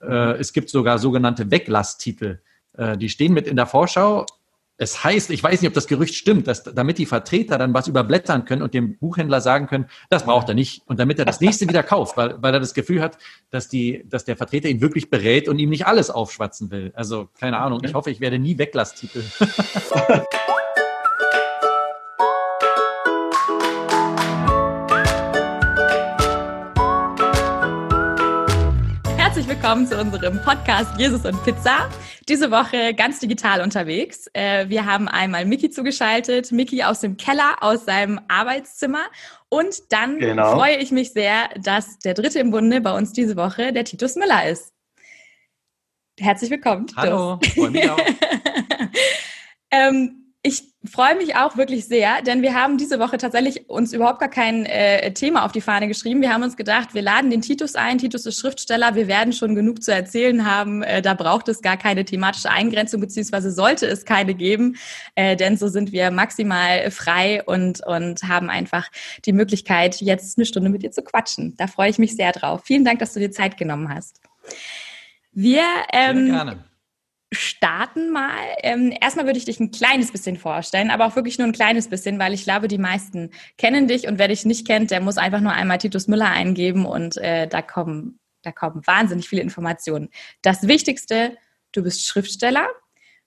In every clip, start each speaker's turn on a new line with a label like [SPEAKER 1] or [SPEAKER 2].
[SPEAKER 1] Äh, es gibt sogar sogenannte Weglasstitel. Äh, die stehen mit in der Vorschau. Es heißt, ich weiß nicht, ob das Gerücht stimmt, dass damit die Vertreter dann was überblättern können und dem Buchhändler sagen können, das braucht er nicht. Und damit er das nächste wieder kauft, weil, weil er das Gefühl hat, dass, die, dass der Vertreter ihn wirklich berät und ihm nicht alles aufschwatzen will. Also keine Ahnung, ich hoffe, ich werde nie Weglasstitel.
[SPEAKER 2] willkommen zu unserem Podcast Jesus und Pizza. Diese Woche ganz digital unterwegs. Äh, wir haben einmal Miki zugeschaltet, Miki aus dem Keller, aus seinem Arbeitszimmer. Und dann genau. freue ich mich sehr, dass der dritte im Bunde bei uns diese Woche der Titus Müller ist. Herzlich willkommen.
[SPEAKER 1] Titus. Hallo, freue mich auch.
[SPEAKER 2] ähm, ich freue mich auch wirklich sehr, denn wir haben diese Woche tatsächlich uns überhaupt gar kein äh, Thema auf die Fahne geschrieben. Wir haben uns gedacht, wir laden den Titus ein. Titus ist Schriftsteller. Wir werden schon genug zu erzählen haben. Äh, da braucht es gar keine thematische Eingrenzung, beziehungsweise sollte es keine geben, äh, denn so sind wir maximal frei und, und haben einfach die Möglichkeit, jetzt eine Stunde mit dir zu quatschen. Da freue ich mich sehr drauf. Vielen Dank, dass du dir Zeit genommen hast. Wir ähm, sehr gerne starten mal. Ähm, erstmal würde ich dich ein kleines bisschen vorstellen, aber auch wirklich nur ein kleines bisschen, weil ich glaube, die meisten kennen dich und wer dich nicht kennt, der muss einfach nur einmal Titus Müller eingeben und äh, da kommen da kommen wahnsinnig viele Informationen. Das Wichtigste, du bist Schriftsteller.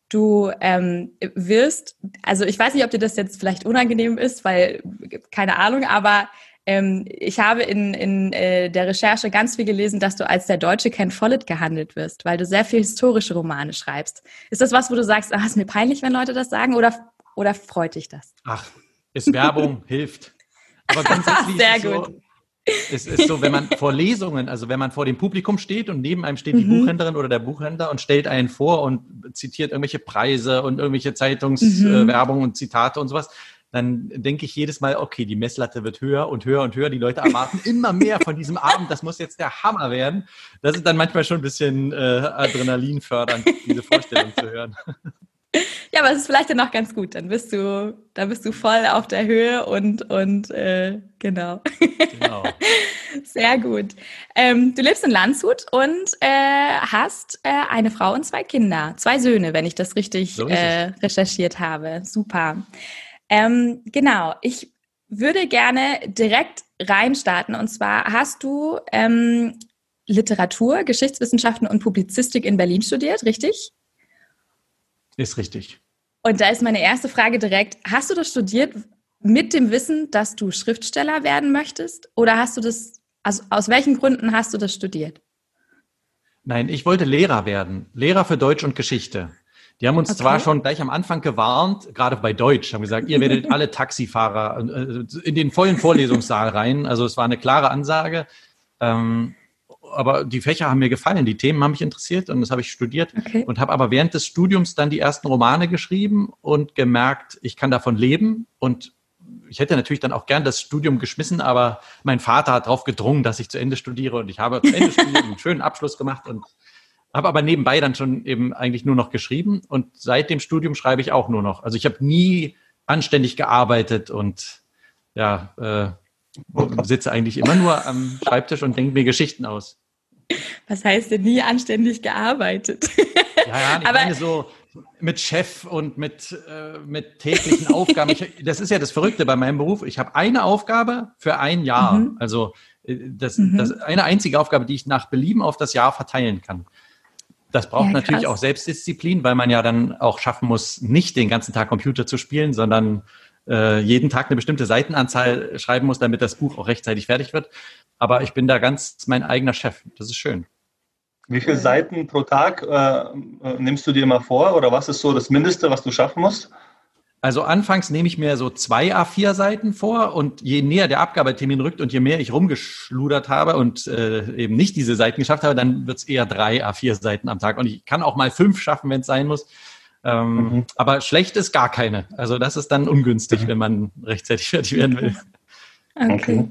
[SPEAKER 2] Du ähm, wirst, also ich weiß nicht, ob dir das jetzt vielleicht unangenehm ist, weil keine Ahnung, aber ähm, ich habe in, in äh, der Recherche ganz viel gelesen, dass du als der deutsche Ken Follett gehandelt wirst, weil du sehr viel historische Romane schreibst. Ist das was, wo du sagst, ach, ist mir peinlich, wenn Leute das sagen oder, oder freut dich das?
[SPEAKER 1] Ach, ist Werbung, hilft.
[SPEAKER 2] Aber grundsätzlich sehr ist gut.
[SPEAKER 1] So, es ist so, wenn man vor Lesungen, also wenn man vor dem Publikum steht und neben einem steht die mhm. Buchhändlerin oder der Buchhändler und stellt einen vor und zitiert irgendwelche Preise und irgendwelche Zeitungswerbung mhm. und Zitate und sowas, dann denke ich jedes Mal, okay, die Messlatte wird höher und höher und höher. Die Leute erwarten immer mehr von diesem Abend. Das muss jetzt der Hammer werden. Das ist dann manchmal schon ein bisschen äh, Adrenalin fördernd, diese Vorstellung zu hören.
[SPEAKER 2] Ja, aber es ist vielleicht dann noch ganz gut. Dann bist du, dann bist du voll auf der Höhe und, und äh, genau. Genau. Sehr gut. Ähm, du lebst in Landshut und äh, hast äh, eine Frau und zwei Kinder, zwei Söhne, wenn ich das richtig so äh, recherchiert habe. Super. Ähm, genau, ich würde gerne direkt reinstarten. Und zwar hast du ähm, Literatur, Geschichtswissenschaften und Publizistik in Berlin studiert, richtig?
[SPEAKER 1] Ist richtig.
[SPEAKER 2] Und da ist meine erste Frage direkt, hast du das studiert mit dem Wissen, dass du Schriftsteller werden möchtest? Oder hast du das, also aus welchen Gründen hast du das studiert?
[SPEAKER 1] Nein, ich wollte Lehrer werden. Lehrer für Deutsch und Geschichte. Die haben uns okay. zwar schon gleich am Anfang gewarnt, gerade bei Deutsch, haben gesagt, ihr werdet alle Taxifahrer äh, in den vollen Vorlesungssaal rein. Also es war eine klare Ansage. Ähm, aber die Fächer haben mir gefallen, die Themen haben mich interessiert und das habe ich studiert okay. und habe aber während des Studiums dann die ersten Romane geschrieben und gemerkt, ich kann davon leben und ich hätte natürlich dann auch gern das Studium geschmissen, aber mein Vater hat darauf gedrungen, dass ich zu Ende studiere und ich habe zu Ende studiert, einen schönen Abschluss gemacht und habe aber nebenbei dann schon eben eigentlich nur noch geschrieben und seit dem Studium schreibe ich auch nur noch. Also ich habe nie anständig gearbeitet und ja, äh, sitze eigentlich immer nur am Schreibtisch und denke mir Geschichten aus.
[SPEAKER 2] Was heißt denn nie anständig gearbeitet?
[SPEAKER 1] Ja, ja, ich aber meine so mit Chef und mit, äh, mit täglichen Aufgaben. Ich, das ist ja das Verrückte bei meinem Beruf. Ich habe eine Aufgabe für ein Jahr. Mhm. Also äh, das, mhm. das eine einzige Aufgabe, die ich nach Belieben auf das Jahr verteilen kann. Das braucht ja, natürlich auch Selbstdisziplin, weil man ja dann auch schaffen muss, nicht den ganzen Tag Computer zu spielen, sondern äh, jeden Tag eine bestimmte Seitenanzahl schreiben muss, damit das Buch auch rechtzeitig fertig wird. Aber ich bin da ganz mein eigener Chef. Das ist schön.
[SPEAKER 3] Wie viele Seiten pro Tag äh, äh nimmst du dir mal vor oder was ist so das Mindeste, was du schaffen musst?
[SPEAKER 1] Also anfangs nehme ich mir so zwei A4-Seiten vor und je näher der Abgabetermin rückt und je mehr ich rumgeschludert habe und äh, eben nicht diese Seiten geschafft habe, dann wird es eher drei A4-Seiten am Tag. Und ich kann auch mal fünf schaffen, wenn es sein muss. Ähm, mhm. Aber schlecht ist gar keine. Also das ist dann ungünstig, mhm. wenn man rechtzeitig fertig werden will.
[SPEAKER 2] Okay.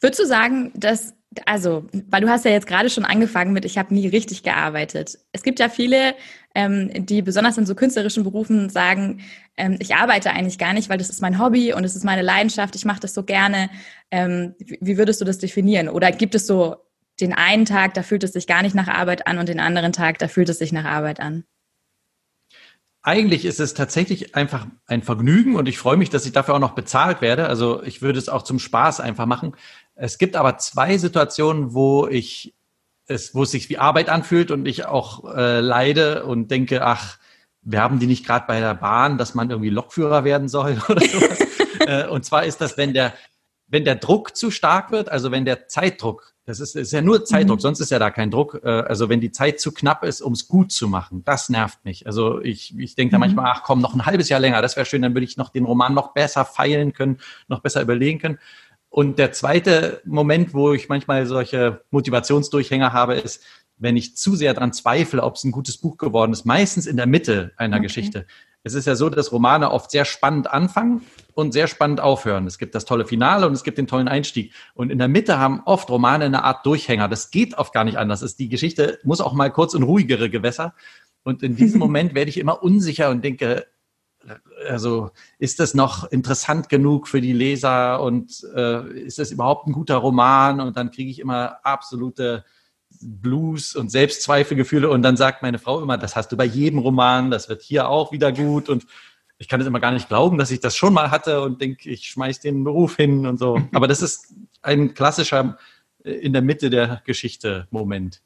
[SPEAKER 2] Würdest du sagen, dass also, weil du hast ja jetzt gerade schon angefangen mit, ich habe nie richtig gearbeitet. Es gibt ja viele, ähm, die besonders in so künstlerischen Berufen sagen, ähm, ich arbeite eigentlich gar nicht, weil das ist mein Hobby und es ist meine Leidenschaft, ich mache das so gerne. Ähm, wie würdest du das definieren? Oder gibt es so den einen Tag, da fühlt es sich gar nicht nach Arbeit an und den anderen Tag, da fühlt es sich nach Arbeit an?
[SPEAKER 1] Eigentlich ist es tatsächlich einfach ein Vergnügen und ich freue mich, dass ich dafür auch noch bezahlt werde. Also ich würde es auch zum Spaß einfach machen. Es gibt aber zwei Situationen, wo ich es, wo es sich wie Arbeit anfühlt und ich auch äh, leide und denke, ach, wir haben die nicht gerade bei der Bahn, dass man irgendwie Lokführer werden soll oder sowas. äh, und zwar ist das, wenn der, wenn der Druck zu stark wird, also wenn der Zeitdruck das ist, ist ja nur Zeitdruck, mhm. sonst ist ja da kein Druck. Äh, also wenn die Zeit zu knapp ist, um es gut zu machen, das nervt mich. Also ich, ich denke da mhm. manchmal, ach komm, noch ein halbes Jahr länger, das wäre schön, dann würde ich noch den Roman noch besser feilen können, noch besser überlegen können. Und der zweite Moment, wo ich manchmal solche Motivationsdurchhänger habe, ist, wenn ich zu sehr daran zweifle, ob es ein gutes Buch geworden ist, meistens in der Mitte einer okay. Geschichte. Es ist ja so, dass Romane oft sehr spannend anfangen und sehr spannend aufhören. Es gibt das tolle Finale und es gibt den tollen Einstieg. Und in der Mitte haben oft Romane eine Art Durchhänger. Das geht oft gar nicht anders. ist die Geschichte muss auch mal kurz in ruhigere Gewässer. Und in diesem Moment werde ich immer unsicher und denke, also ist das noch interessant genug für die Leser und äh, ist das überhaupt ein guter Roman? Und dann kriege ich immer absolute Blues und Selbstzweifelgefühle und dann sagt meine Frau immer, das hast du bei jedem Roman, das wird hier auch wieder gut und ich kann es immer gar nicht glauben, dass ich das schon mal hatte und denke, ich schmeiß den Beruf hin und so. Aber das ist ein klassischer äh, in der Mitte der Geschichte Moment.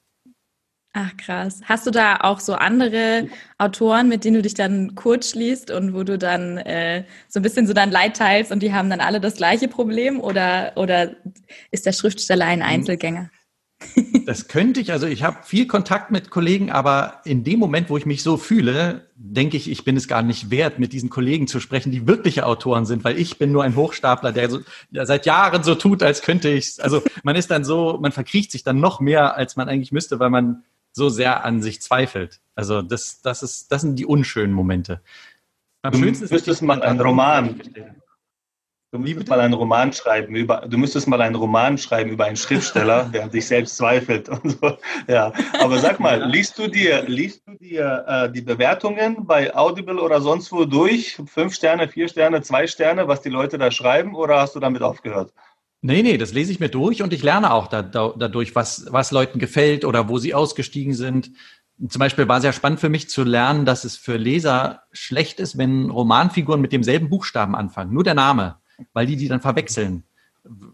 [SPEAKER 2] Ach krass. Hast du da auch so andere Autoren, mit denen du dich dann kurz schließt und wo du dann äh, so ein bisschen so dein Leid teilst und die haben dann alle das gleiche Problem oder, oder ist der Schriftsteller ein hm. Einzelgänger?
[SPEAKER 1] Das könnte ich, also ich habe viel Kontakt mit Kollegen, aber in dem Moment, wo ich mich so fühle, denke ich, ich bin es gar nicht wert, mit diesen Kollegen zu sprechen, die wirkliche Autoren sind, weil ich bin nur ein Hochstapler, der, so, der seit Jahren so tut, als könnte ich. Also man ist dann so, man verkriecht sich dann noch mehr, als man eigentlich müsste, weil man so sehr an sich zweifelt. Also das, das ist, das sind die unschönen Momente.
[SPEAKER 3] Am schönsten ist, müsstest mal einen Roman Du müsstest mal einen Roman schreiben über, du müsstest mal einen Roman schreiben über einen Schriftsteller, der an sich selbst zweifelt und so. Ja, aber sag mal, liest du dir, liest du dir äh, die Bewertungen bei Audible oder sonst wo durch? Fünf Sterne, vier Sterne, zwei Sterne, was die Leute da schreiben, oder hast du damit aufgehört?
[SPEAKER 1] Nee, nee, das lese ich mir durch und ich lerne auch da, da, dadurch, was, was Leuten gefällt oder wo sie ausgestiegen sind. Zum Beispiel war sehr spannend für mich zu lernen, dass es für Leser schlecht ist, wenn Romanfiguren mit demselben Buchstaben anfangen. Nur der Name weil die die dann verwechseln.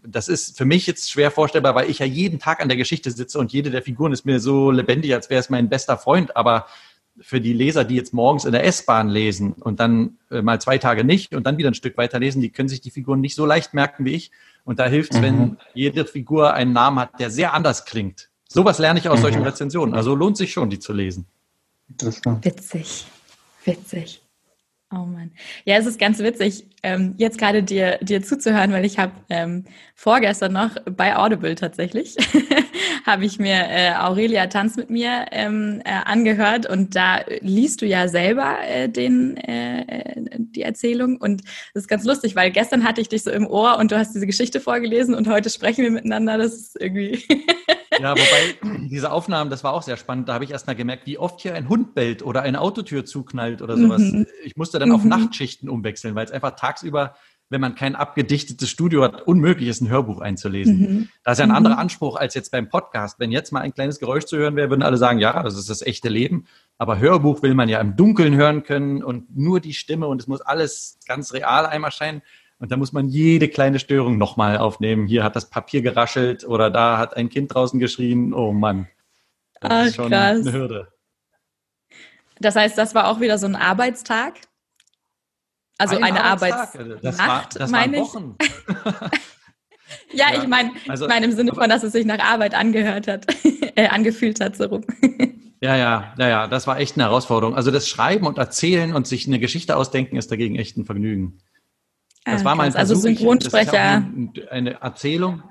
[SPEAKER 1] Das ist für mich jetzt schwer vorstellbar, weil ich ja jeden Tag an der Geschichte sitze und jede der Figuren ist mir so lebendig, als wäre es mein bester Freund. Aber für die Leser, die jetzt morgens in der S-Bahn lesen und dann äh, mal zwei Tage nicht und dann wieder ein Stück weiter lesen, die können sich die Figuren nicht so leicht merken wie ich. Und da hilft es, mhm. wenn jede Figur einen Namen hat, der sehr anders klingt. Sowas lerne ich aus mhm. solchen Rezensionen. Also lohnt sich schon, die zu lesen.
[SPEAKER 2] Witzig. Witzig. Oh Mann. Ja, es ist ganz witzig, ähm, jetzt gerade dir, dir zuzuhören, weil ich habe ähm, vorgestern noch bei Audible tatsächlich, habe ich mir äh, Aurelia Tanz mit mir ähm, äh, angehört und da liest du ja selber äh, den, äh, äh, die Erzählung und das ist ganz lustig, weil gestern hatte ich dich so im Ohr und du hast diese Geschichte vorgelesen und heute sprechen wir miteinander, das ist irgendwie...
[SPEAKER 1] Ja, wobei diese Aufnahmen, das war auch sehr spannend. Da habe ich erst mal gemerkt, wie oft hier ein Hund bellt oder eine Autotür zuknallt oder sowas. Mhm. Ich musste dann mhm. auf Nachtschichten umwechseln, weil es einfach tagsüber, wenn man kein abgedichtetes Studio hat, unmöglich ist, ein Hörbuch einzulesen. Mhm. Das ist ja ein anderer mhm. Anspruch als jetzt beim Podcast. Wenn jetzt mal ein kleines Geräusch zu hören wäre, würden alle sagen, ja, das ist das echte Leben. Aber Hörbuch will man ja im Dunkeln hören können und nur die Stimme und es muss alles ganz real einmal erscheinen. Und da muss man jede kleine Störung nochmal aufnehmen. Hier hat das Papier geraschelt oder da hat ein Kind draußen geschrien. Oh Mann.
[SPEAKER 2] Das Ach, ist schon krass. eine Hürde. Das heißt, das war auch wieder so ein Arbeitstag? Also ein eine Arbeitsnacht, meine ich. ja, ja, ich meine also, ich mein im Sinne von, dass es sich nach Arbeit angehört hat, äh, angefühlt hat, so rum.
[SPEAKER 1] Ja, ja, ja, ja, das war echt eine Herausforderung. Also das Schreiben und Erzählen und sich eine Geschichte ausdenken ist dagegen echt ein Vergnügen. Das ah, war mein
[SPEAKER 2] Also Synchronsprecher.
[SPEAKER 1] eine, eine Erzählung.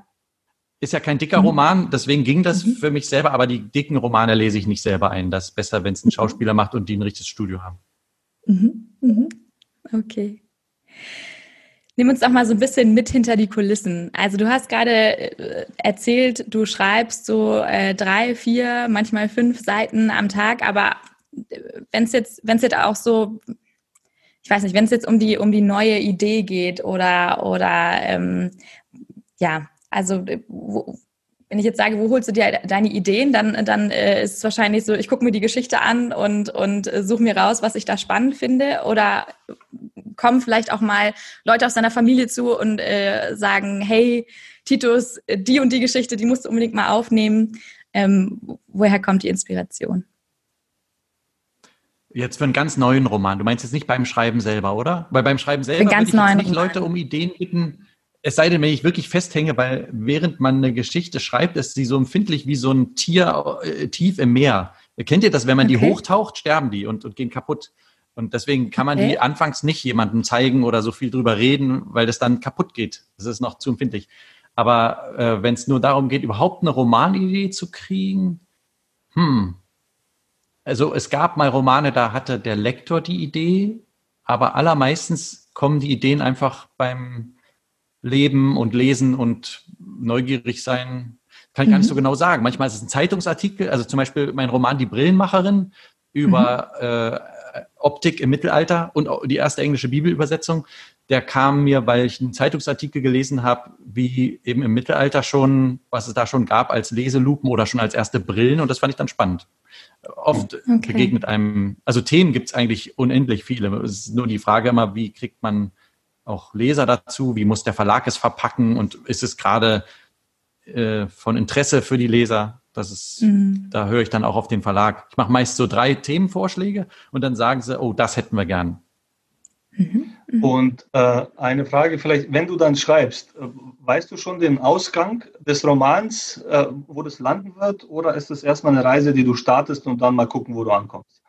[SPEAKER 1] Ist ja kein dicker mhm. Roman, deswegen ging das mhm. für mich selber, aber die dicken Romane lese ich nicht selber ein. Das ist besser, wenn es ein mhm. Schauspieler macht und die ein richtiges Studio haben.
[SPEAKER 2] Mhm. Okay. Nimm uns doch mal so ein bisschen mit hinter die Kulissen. Also du hast gerade äh, erzählt, du schreibst so äh, drei, vier, manchmal fünf Seiten am Tag, aber äh, wenn es jetzt, wenn es jetzt auch so ich weiß nicht, wenn es jetzt um die, um die neue Idee geht oder, oder ähm, ja, also wo, wenn ich jetzt sage, wo holst du dir deine Ideen, dann, dann äh, ist es wahrscheinlich so, ich gucke mir die Geschichte an und, und äh, suche mir raus, was ich da spannend finde. Oder kommen vielleicht auch mal Leute aus deiner Familie zu und äh, sagen, hey, Titus, die und die Geschichte, die musst du unbedingt mal aufnehmen. Ähm, woher kommt die Inspiration?
[SPEAKER 1] Jetzt für einen ganz neuen Roman. Du meinst jetzt nicht beim Schreiben selber, oder? Weil beim Schreiben selber
[SPEAKER 2] würde ich jetzt nicht
[SPEAKER 1] Leute um Ideen bitten. Es sei denn, wenn ich wirklich festhänge, weil während man eine Geschichte schreibt, ist sie so empfindlich wie so ein Tier äh, tief im Meer. Kennt ihr das? Wenn man okay. die hochtaucht, sterben die und, und gehen kaputt. Und deswegen kann man okay. die anfangs nicht jemandem zeigen oder so viel drüber reden, weil das dann kaputt geht. Das ist noch zu empfindlich. Aber äh, wenn es nur darum geht, überhaupt eine Romanidee zu kriegen, hm. Also es gab mal Romane, da hatte der Lektor die Idee, aber allermeistens kommen die Ideen einfach beim Leben und Lesen und neugierig sein. Kann ich mhm. gar nicht so mhm. genau sagen. Manchmal ist es ein Zeitungsartikel, also zum Beispiel mein Roman Die Brillenmacherin über mhm. äh, Optik im Mittelalter und die erste englische Bibelübersetzung der kam mir, weil ich einen Zeitungsartikel gelesen habe, wie eben im Mittelalter schon, was es da schon gab als Leselupen oder schon als erste Brillen und das fand ich dann spannend. Oft okay. begegnet einem, also Themen gibt es eigentlich unendlich viele. Es ist nur die Frage immer, wie kriegt man auch Leser dazu, wie muss der Verlag es verpacken und ist es gerade äh, von Interesse für die Leser? Das ist, mhm. da höre ich dann auch auf den Verlag. Ich mache meist so drei Themenvorschläge und dann sagen sie, oh, das hätten wir gern.
[SPEAKER 3] Mhm. Mhm. Und äh, eine Frage vielleicht, wenn du dann schreibst, äh, weißt du schon den Ausgang des Romans, äh, wo das landen wird, oder ist es erstmal eine Reise, die du startest und dann mal gucken, wo du ankommst?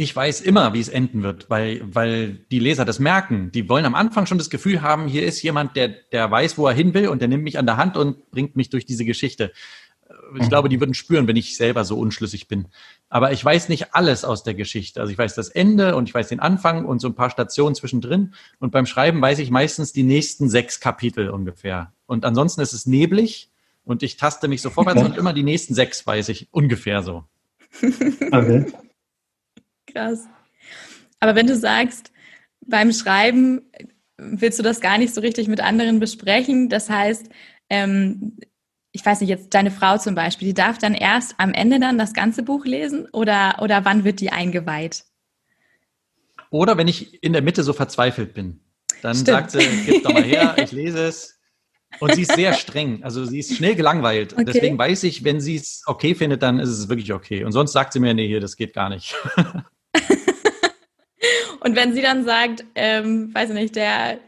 [SPEAKER 1] Ich weiß immer, wie es enden wird, weil, weil die Leser das merken. Die wollen am Anfang schon das Gefühl haben, hier ist jemand, der, der weiß, wo er hin will und der nimmt mich an der Hand und bringt mich durch diese Geschichte ich glaube, die würden spüren, wenn ich selber so unschlüssig bin. Aber ich weiß nicht alles aus der Geschichte. Also ich weiß das Ende und ich weiß den Anfang und so ein paar Stationen zwischendrin. Und beim Schreiben weiß ich meistens die nächsten sechs Kapitel ungefähr. Und ansonsten ist es neblig und ich taste mich so vorwärts und immer die nächsten sechs weiß ich ungefähr so.
[SPEAKER 2] Okay. Krass. Aber wenn du sagst, beim Schreiben willst du das gar nicht so richtig mit anderen besprechen. Das heißt, ähm, ich weiß nicht, jetzt deine Frau zum Beispiel, die darf dann erst am Ende dann das ganze Buch lesen oder, oder wann wird die eingeweiht?
[SPEAKER 1] Oder wenn ich in der Mitte so verzweifelt bin, dann Stimmt. sagt sie, gib doch mal her, ich lese es. Und sie ist sehr streng, also sie ist schnell gelangweilt. Okay. Deswegen weiß ich, wenn sie es okay findet, dann ist es wirklich okay. Und sonst sagt sie mir, nee, hier, das geht gar nicht.
[SPEAKER 2] Und wenn sie dann sagt, ähm, weiß ich nicht, der,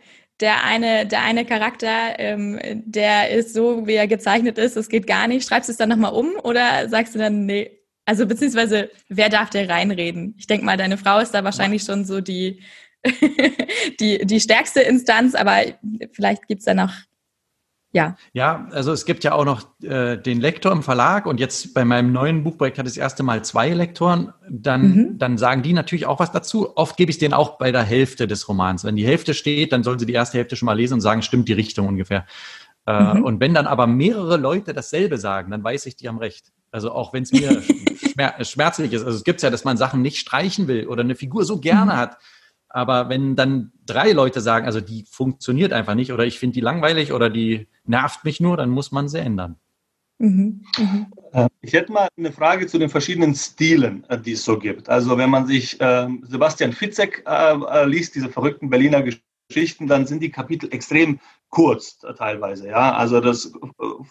[SPEAKER 2] der eine, der eine Charakter, ähm, der ist so, wie er gezeichnet ist, das geht gar nicht. Schreibst du es dann nochmal um oder sagst du dann, nee, also beziehungsweise, wer darf der reinreden? Ich denke mal, deine Frau ist da wahrscheinlich schon so die, die, die stärkste Instanz, aber vielleicht gibt's da noch ja.
[SPEAKER 1] Ja, also es gibt ja auch noch äh, den Lektor im Verlag und jetzt bei meinem neuen Buchprojekt hat es das erste Mal zwei Lektoren. Dann, mhm. dann sagen die natürlich auch was dazu. Oft gebe ich denen auch bei der Hälfte des Romans. Wenn die Hälfte steht, dann sollen sie die erste Hälfte schon mal lesen und sagen, stimmt die Richtung ungefähr. Äh, mhm. Und wenn dann aber mehrere Leute dasselbe sagen, dann weiß ich, die haben recht. Also auch wenn es mir schmer schmerzlich ist. Also es gibt ja, dass man Sachen nicht streichen will oder eine Figur so gerne mhm. hat, aber wenn dann drei Leute sagen, also die funktioniert einfach nicht oder ich finde die langweilig oder die nervt mich nur, dann muss man sie ändern.
[SPEAKER 3] Mhm. Mhm. Äh, ich hätte mal eine Frage zu den verschiedenen Stilen, äh, die es so gibt. Also wenn man sich äh, Sebastian Fitzek äh, äh, liest, diese verrückten Berliner Geschichten, dann sind die Kapitel extrem kurz teilweise. Ja, also das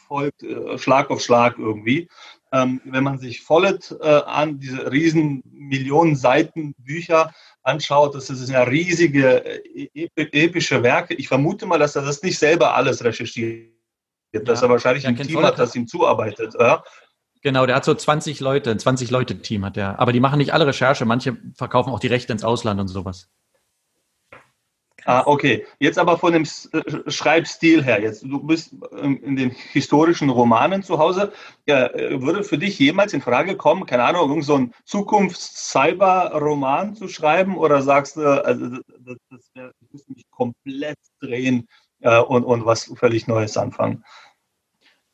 [SPEAKER 3] folgt Schlag auf Schlag irgendwie. Ähm, wenn man sich Follett an diese riesen Millionen Seiten Bücher anschaut, das sind ja riesige äh, epische Werke. Ich vermute mal, dass er das nicht selber alles recherchiert, ja, dass er wahrscheinlich ein Team hat, das ihm zuarbeitet. Ja?
[SPEAKER 1] Genau, der hat so 20 Leute, ein 20 Leute Team hat er. Aber die machen nicht alle Recherche. Manche verkaufen auch die Rechte ins Ausland und sowas.
[SPEAKER 3] Ah, okay. Jetzt aber von dem äh, Schreibstil her. Jetzt, du bist in den historischen Romanen zu Hause. Ja, äh, würde für dich jemals in Frage kommen, keine Ahnung, irgend so ein Zukunfts-Cyber-Roman zu schreiben? Oder sagst du, also, das, das wär, ich müsste mich komplett drehen äh, und, und was völlig Neues anfangen?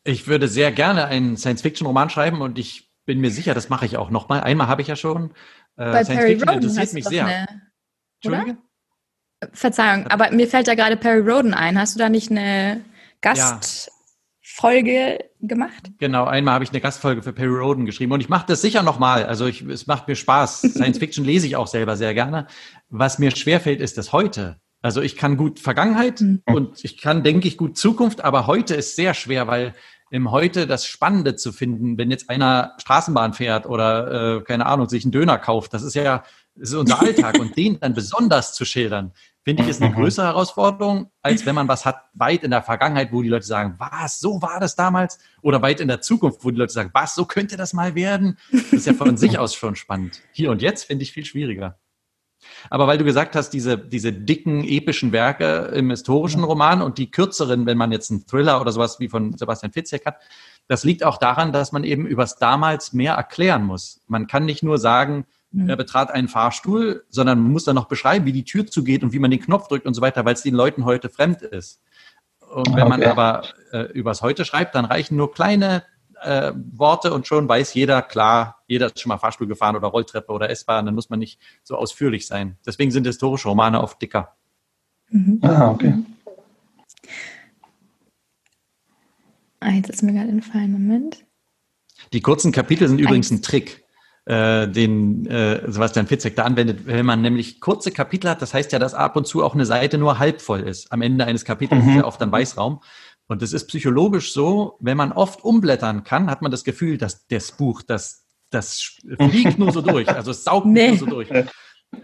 [SPEAKER 1] Ich würde sehr gerne einen Science-Fiction-Roman schreiben und ich bin mir sicher, das mache ich auch nochmal. Einmal habe ich ja schon.
[SPEAKER 2] Äh, Science-Fiction interessiert mich sehr. Eine, Entschuldige? Verzeihung, aber mir fällt da gerade Perry Roden ein. Hast du da nicht eine Gast? Gastfolge gemacht?
[SPEAKER 1] Genau, einmal habe ich eine Gastfolge für Perry Roden geschrieben und ich mache das sicher nochmal. Also ich, es macht mir Spaß. Science Fiction lese ich auch selber sehr gerne. Was mir schwerfällt, ist das heute. Also ich kann gut Vergangenheit mhm. und ich kann, denke ich, gut Zukunft, aber heute ist sehr schwer, weil im Heute das Spannende zu finden, wenn jetzt einer Straßenbahn fährt oder äh, keine Ahnung, sich einen Döner kauft, das ist ja das ist unser Alltag und den dann besonders zu schildern, finde ich, ist eine mhm. größere Herausforderung, als wenn man was hat weit in der Vergangenheit, wo die Leute sagen, was, so war das damals? Oder weit in der Zukunft, wo die Leute sagen, was, so könnte das mal werden? Das ist ja von sich aus schon spannend. Hier und jetzt finde ich viel schwieriger. Aber weil du gesagt hast, diese, diese dicken, epischen Werke im historischen Roman und die kürzeren, wenn man jetzt einen Thriller oder sowas wie von Sebastian Fitzek hat, das liegt auch daran, dass man eben übers damals mehr erklären muss. Man kann nicht nur sagen, Mhm. Er betrat einen Fahrstuhl, sondern man muss dann noch beschreiben, wie die Tür zugeht und wie man den Knopf drückt und so weiter, weil es den Leuten heute fremd ist. Und wenn okay. man aber äh, übers Heute schreibt, dann reichen nur kleine äh, Worte und schon weiß jeder, klar, jeder ist schon mal Fahrstuhl gefahren oder Rolltreppe oder S-Bahn, dann muss man nicht so ausführlich sein. Deswegen sind historische Romane oft dicker.
[SPEAKER 2] Mhm. Ah, okay. Ah, jetzt ist mir gerade entfallen, Moment.
[SPEAKER 1] Die kurzen Kapitel sind übrigens ein Trick äh, den äh, Sebastian Fitzek da anwendet, wenn man nämlich kurze Kapitel hat, das heißt ja, dass ab und zu auch eine Seite nur halb voll ist. Am Ende eines Kapitels mhm. ist ja oft ein Weißraum. Und es ist psychologisch so, wenn man oft umblättern kann, hat man das Gefühl, dass das Buch, das, das fliegt nur so durch, also es saugt nee. nur so durch.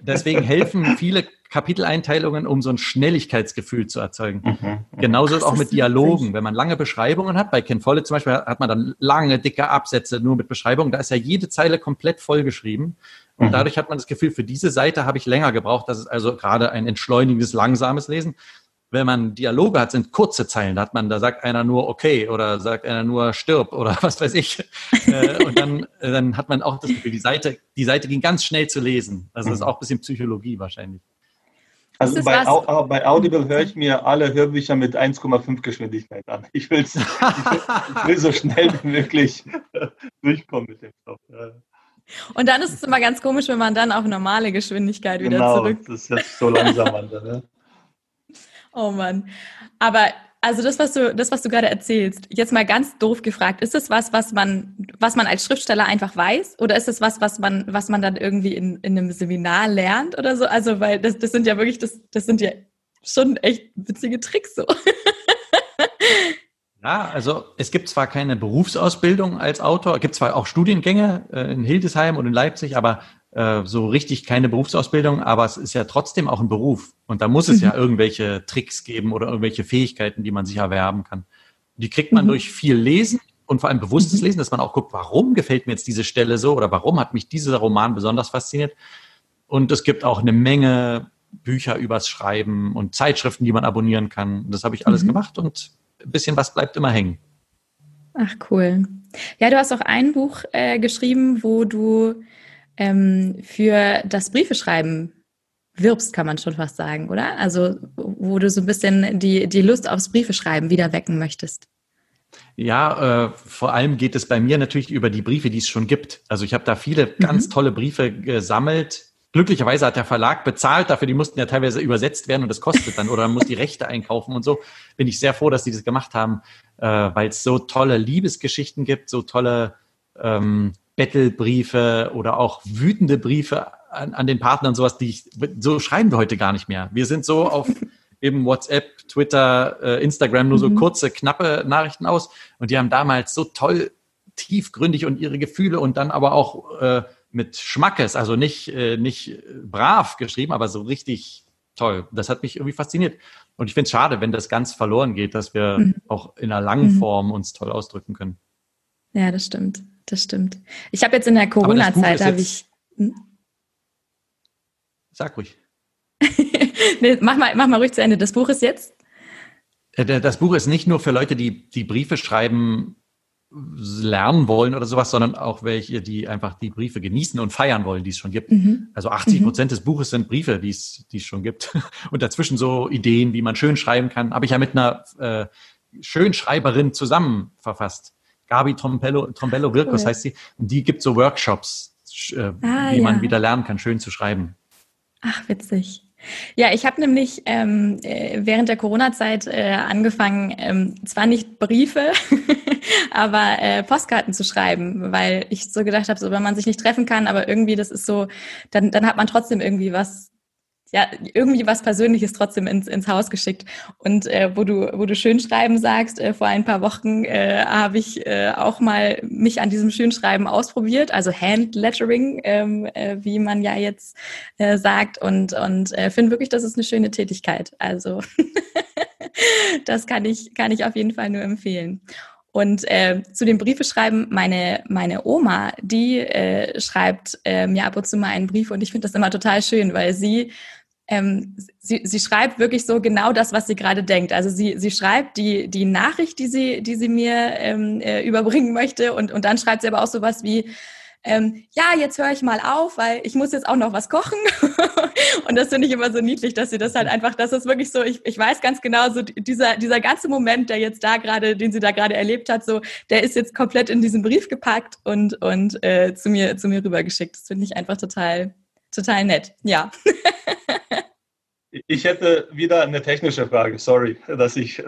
[SPEAKER 1] Deswegen helfen viele Kapiteleinteilungen, um so ein Schnelligkeitsgefühl zu erzeugen. Mhm. Genauso Ach, auch mit Dialogen. Witzig. Wenn man lange Beschreibungen hat, bei Ken Follett zum Beispiel hat man dann lange, dicke Absätze nur mit Beschreibungen. Da ist ja jede Zeile komplett vollgeschrieben. Und mhm. dadurch hat man das Gefühl, für diese Seite habe ich länger gebraucht. Das ist also gerade ein entschleunigendes, langsames Lesen wenn man Dialoge hat, sind kurze Zeilen. Da hat man, da sagt einer nur okay oder sagt einer nur stirb oder was weiß ich. Äh, und dann, äh, dann hat man auch das Gefühl, die Seite, die Seite ging ganz schnell zu lesen. Also das ist mhm. auch ein bisschen Psychologie wahrscheinlich.
[SPEAKER 3] Also bei, Au bei, Audible höre ich mir alle Hörbücher mit 1,5 Geschwindigkeit an. Ich, ich, will, ich will so schnell wie möglich durchkommen mit dem Stoff.
[SPEAKER 2] Und dann ist es immer ganz komisch, wenn man dann auf normale Geschwindigkeit wieder genau, zurück.
[SPEAKER 3] Das ist jetzt so langsam an. Ne?
[SPEAKER 2] Oh Mann. Aber also das, was du, das, was du gerade erzählst, jetzt mal ganz doof gefragt, ist das was, was man, was man als Schriftsteller einfach weiß? Oder ist das was, was man, was man dann irgendwie in, in einem Seminar lernt oder so? Also, weil das, das sind ja wirklich, das, das sind ja schon echt witzige Tricks so.
[SPEAKER 1] Ja, also es gibt zwar keine Berufsausbildung als Autor, es gibt zwar auch Studiengänge äh, in Hildesheim und in Leipzig, aber so richtig keine Berufsausbildung, aber es ist ja trotzdem auch ein Beruf. Und da muss es mhm. ja irgendwelche Tricks geben oder irgendwelche Fähigkeiten, die man sich erwerben kann. Die kriegt man mhm. durch viel Lesen und vor allem bewusstes mhm. Lesen, dass man auch guckt, warum gefällt mir jetzt diese Stelle so oder warum hat mich dieser Roman besonders fasziniert. Und es gibt auch eine Menge Bücher übers Schreiben und Zeitschriften, die man abonnieren kann. Das habe ich alles mhm. gemacht und ein bisschen was bleibt immer hängen.
[SPEAKER 2] Ach cool. Ja, du hast auch ein Buch äh, geschrieben, wo du ähm, für das Briefeschreiben wirbst, kann man schon fast sagen, oder? Also, wo du so ein bisschen die, die Lust aufs Briefeschreiben wieder wecken möchtest.
[SPEAKER 1] Ja, äh, vor allem geht es bei mir natürlich über die Briefe, die es schon gibt. Also ich habe da viele mhm. ganz tolle Briefe gesammelt. Glücklicherweise hat der Verlag bezahlt dafür, die mussten ja teilweise übersetzt werden und das kostet dann oder man muss die Rechte einkaufen und so. Bin ich sehr froh, dass die das gemacht haben, äh, weil es so tolle Liebesgeschichten gibt, so tolle ähm, Bettelbriefe oder auch wütende Briefe an, an den Partner und sowas, die ich, so schreiben wir heute gar nicht mehr. Wir sind so auf eben WhatsApp, Twitter, äh, Instagram nur so mhm. kurze, knappe Nachrichten aus und die haben damals so toll tiefgründig und ihre Gefühle und dann aber auch äh, mit Schmackes, also nicht, äh, nicht brav geschrieben, aber so richtig toll. Das hat mich irgendwie fasziniert. Und ich finde es schade, wenn das ganz verloren geht, dass wir mhm. auch in einer langen mhm. Form uns toll ausdrücken können.
[SPEAKER 2] Ja, das stimmt das stimmt. Ich habe jetzt in der Corona-Zeit, habe ich. Hm?
[SPEAKER 1] Sag ruhig.
[SPEAKER 2] nee, mach, mal, mach mal ruhig zu Ende. Das Buch ist jetzt?
[SPEAKER 1] Äh, das Buch ist nicht nur für Leute, die, die Briefe schreiben, lernen wollen oder sowas, sondern auch welche, die einfach die Briefe genießen und feiern wollen, die es schon gibt. Mhm. Also 80 mhm. Prozent mhm. des Buches sind Briefe, die es, die es schon gibt. Und dazwischen so Ideen, wie man schön schreiben kann. Habe ich ja mit einer äh, Schönschreiberin zusammen verfasst. Gabi Trombello, Trombello Wirkus cool. heißt sie. Und die gibt so Workshops, äh, ah, wie ja. man wieder lernen kann, schön zu schreiben.
[SPEAKER 2] Ach, witzig. Ja, ich habe nämlich ähm, äh, während der Corona-Zeit äh, angefangen, ähm, zwar nicht Briefe, aber äh, Postkarten zu schreiben, weil ich so gedacht habe, so wenn man sich nicht treffen kann, aber irgendwie das ist so, dann, dann hat man trotzdem irgendwie was ja, irgendwie was Persönliches trotzdem ins, ins Haus geschickt. Und äh, wo du, wo du Schönschreiben sagst, äh, vor ein paar Wochen äh, habe ich äh, auch mal mich an diesem Schönschreiben ausprobiert, also Handlettering, ähm, äh, wie man ja jetzt äh, sagt, und, und äh, finde wirklich, das ist eine schöne Tätigkeit. Also das kann ich, kann ich auf jeden Fall nur empfehlen. Und äh, zu dem Briefeschreiben, meine, meine Oma, die äh, schreibt äh, mir ab und zu mal einen Brief und ich finde das immer total schön, weil sie ähm, sie, sie schreibt wirklich so genau das, was sie gerade denkt. Also sie, sie schreibt die, die Nachricht, die sie, die sie mir ähm, äh, überbringen möchte und, und dann schreibt sie aber auch sowas wie, ähm, ja, jetzt höre ich mal auf, weil ich muss jetzt auch noch was kochen. und das finde ich immer so niedlich, dass sie das halt einfach, das ist wirklich so, ich, ich weiß ganz genau, so dieser, dieser ganze Moment, der jetzt da gerade, den sie da gerade erlebt hat, so, der ist jetzt komplett in diesen Brief gepackt und, und äh, zu mir, zu mir rübergeschickt. Das finde ich einfach total, total nett. Ja.
[SPEAKER 3] Ich hätte wieder eine technische Frage. Sorry, dass ich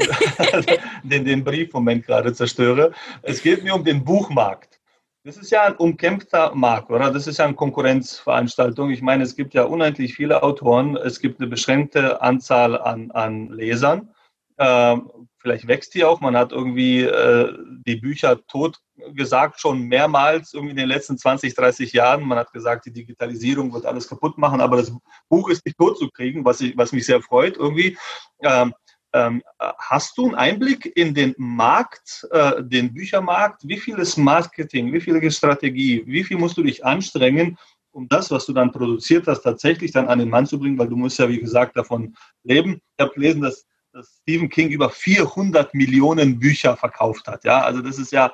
[SPEAKER 3] den, den Briefmoment gerade zerstöre. Es geht mir um den Buchmarkt. Das ist ja ein umkämpfter Markt, oder? Das ist ja eine Konkurrenzveranstaltung. Ich meine, es gibt ja unendlich viele Autoren. Es gibt eine beschränkte Anzahl an, an Lesern. Ähm, vielleicht wächst die auch. Man hat irgendwie äh, die Bücher tot gesagt, schon mehrmals irgendwie in den letzten 20, 30 Jahren. Man hat gesagt, die Digitalisierung wird alles kaputt machen, aber das Buch ist nicht tot zu kriegen, was, ich, was mich sehr freut irgendwie. Ähm, ähm, hast du einen Einblick in den Markt, äh, den Büchermarkt? Wie viel ist Marketing? Wie viel ist Strategie? Wie viel musst du dich anstrengen, um das, was du dann produziert hast, tatsächlich dann an den Mann zu bringen? Weil du musst ja, wie gesagt, davon leben. Ich habe gelesen, dass, dass Stephen King über 400 Millionen Bücher verkauft hat. Ja, also das ist ja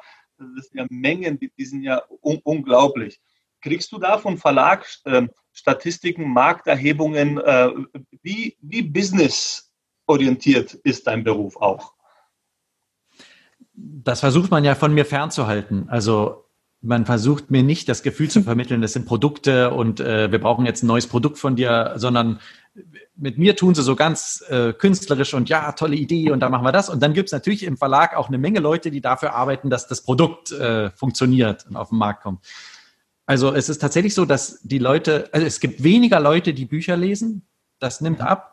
[SPEAKER 3] das sind ja Mengen, die, die sind ja un unglaublich. Kriegst du da von Verlag äh, Statistiken, Markterhebungen? Äh, wie, wie businessorientiert ist dein Beruf auch?
[SPEAKER 1] Das versucht man ja von mir fernzuhalten. Also man versucht mir nicht das Gefühl zu vermitteln, das sind Produkte und äh, wir brauchen jetzt ein neues Produkt von dir, sondern mit mir tun sie so ganz äh, künstlerisch und ja, tolle Idee und da machen wir das. Und dann gibt es natürlich im Verlag auch eine Menge Leute, die dafür arbeiten, dass das Produkt äh, funktioniert und auf den Markt kommt. Also es ist tatsächlich so, dass die Leute, also es gibt weniger Leute, die Bücher lesen. Das nimmt ab.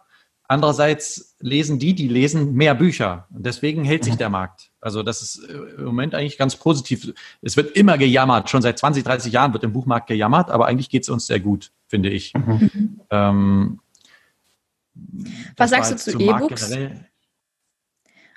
[SPEAKER 1] Andererseits lesen die, die lesen mehr Bücher. Und deswegen hält sich mhm. der Markt. Also das ist äh, im Moment eigentlich ganz positiv. Es wird immer gejammert. Schon seit 20, 30 Jahren wird im Buchmarkt gejammert, aber eigentlich geht es uns sehr gut, finde ich. Mhm. Ähm,
[SPEAKER 2] was sagst du zu E-Books? E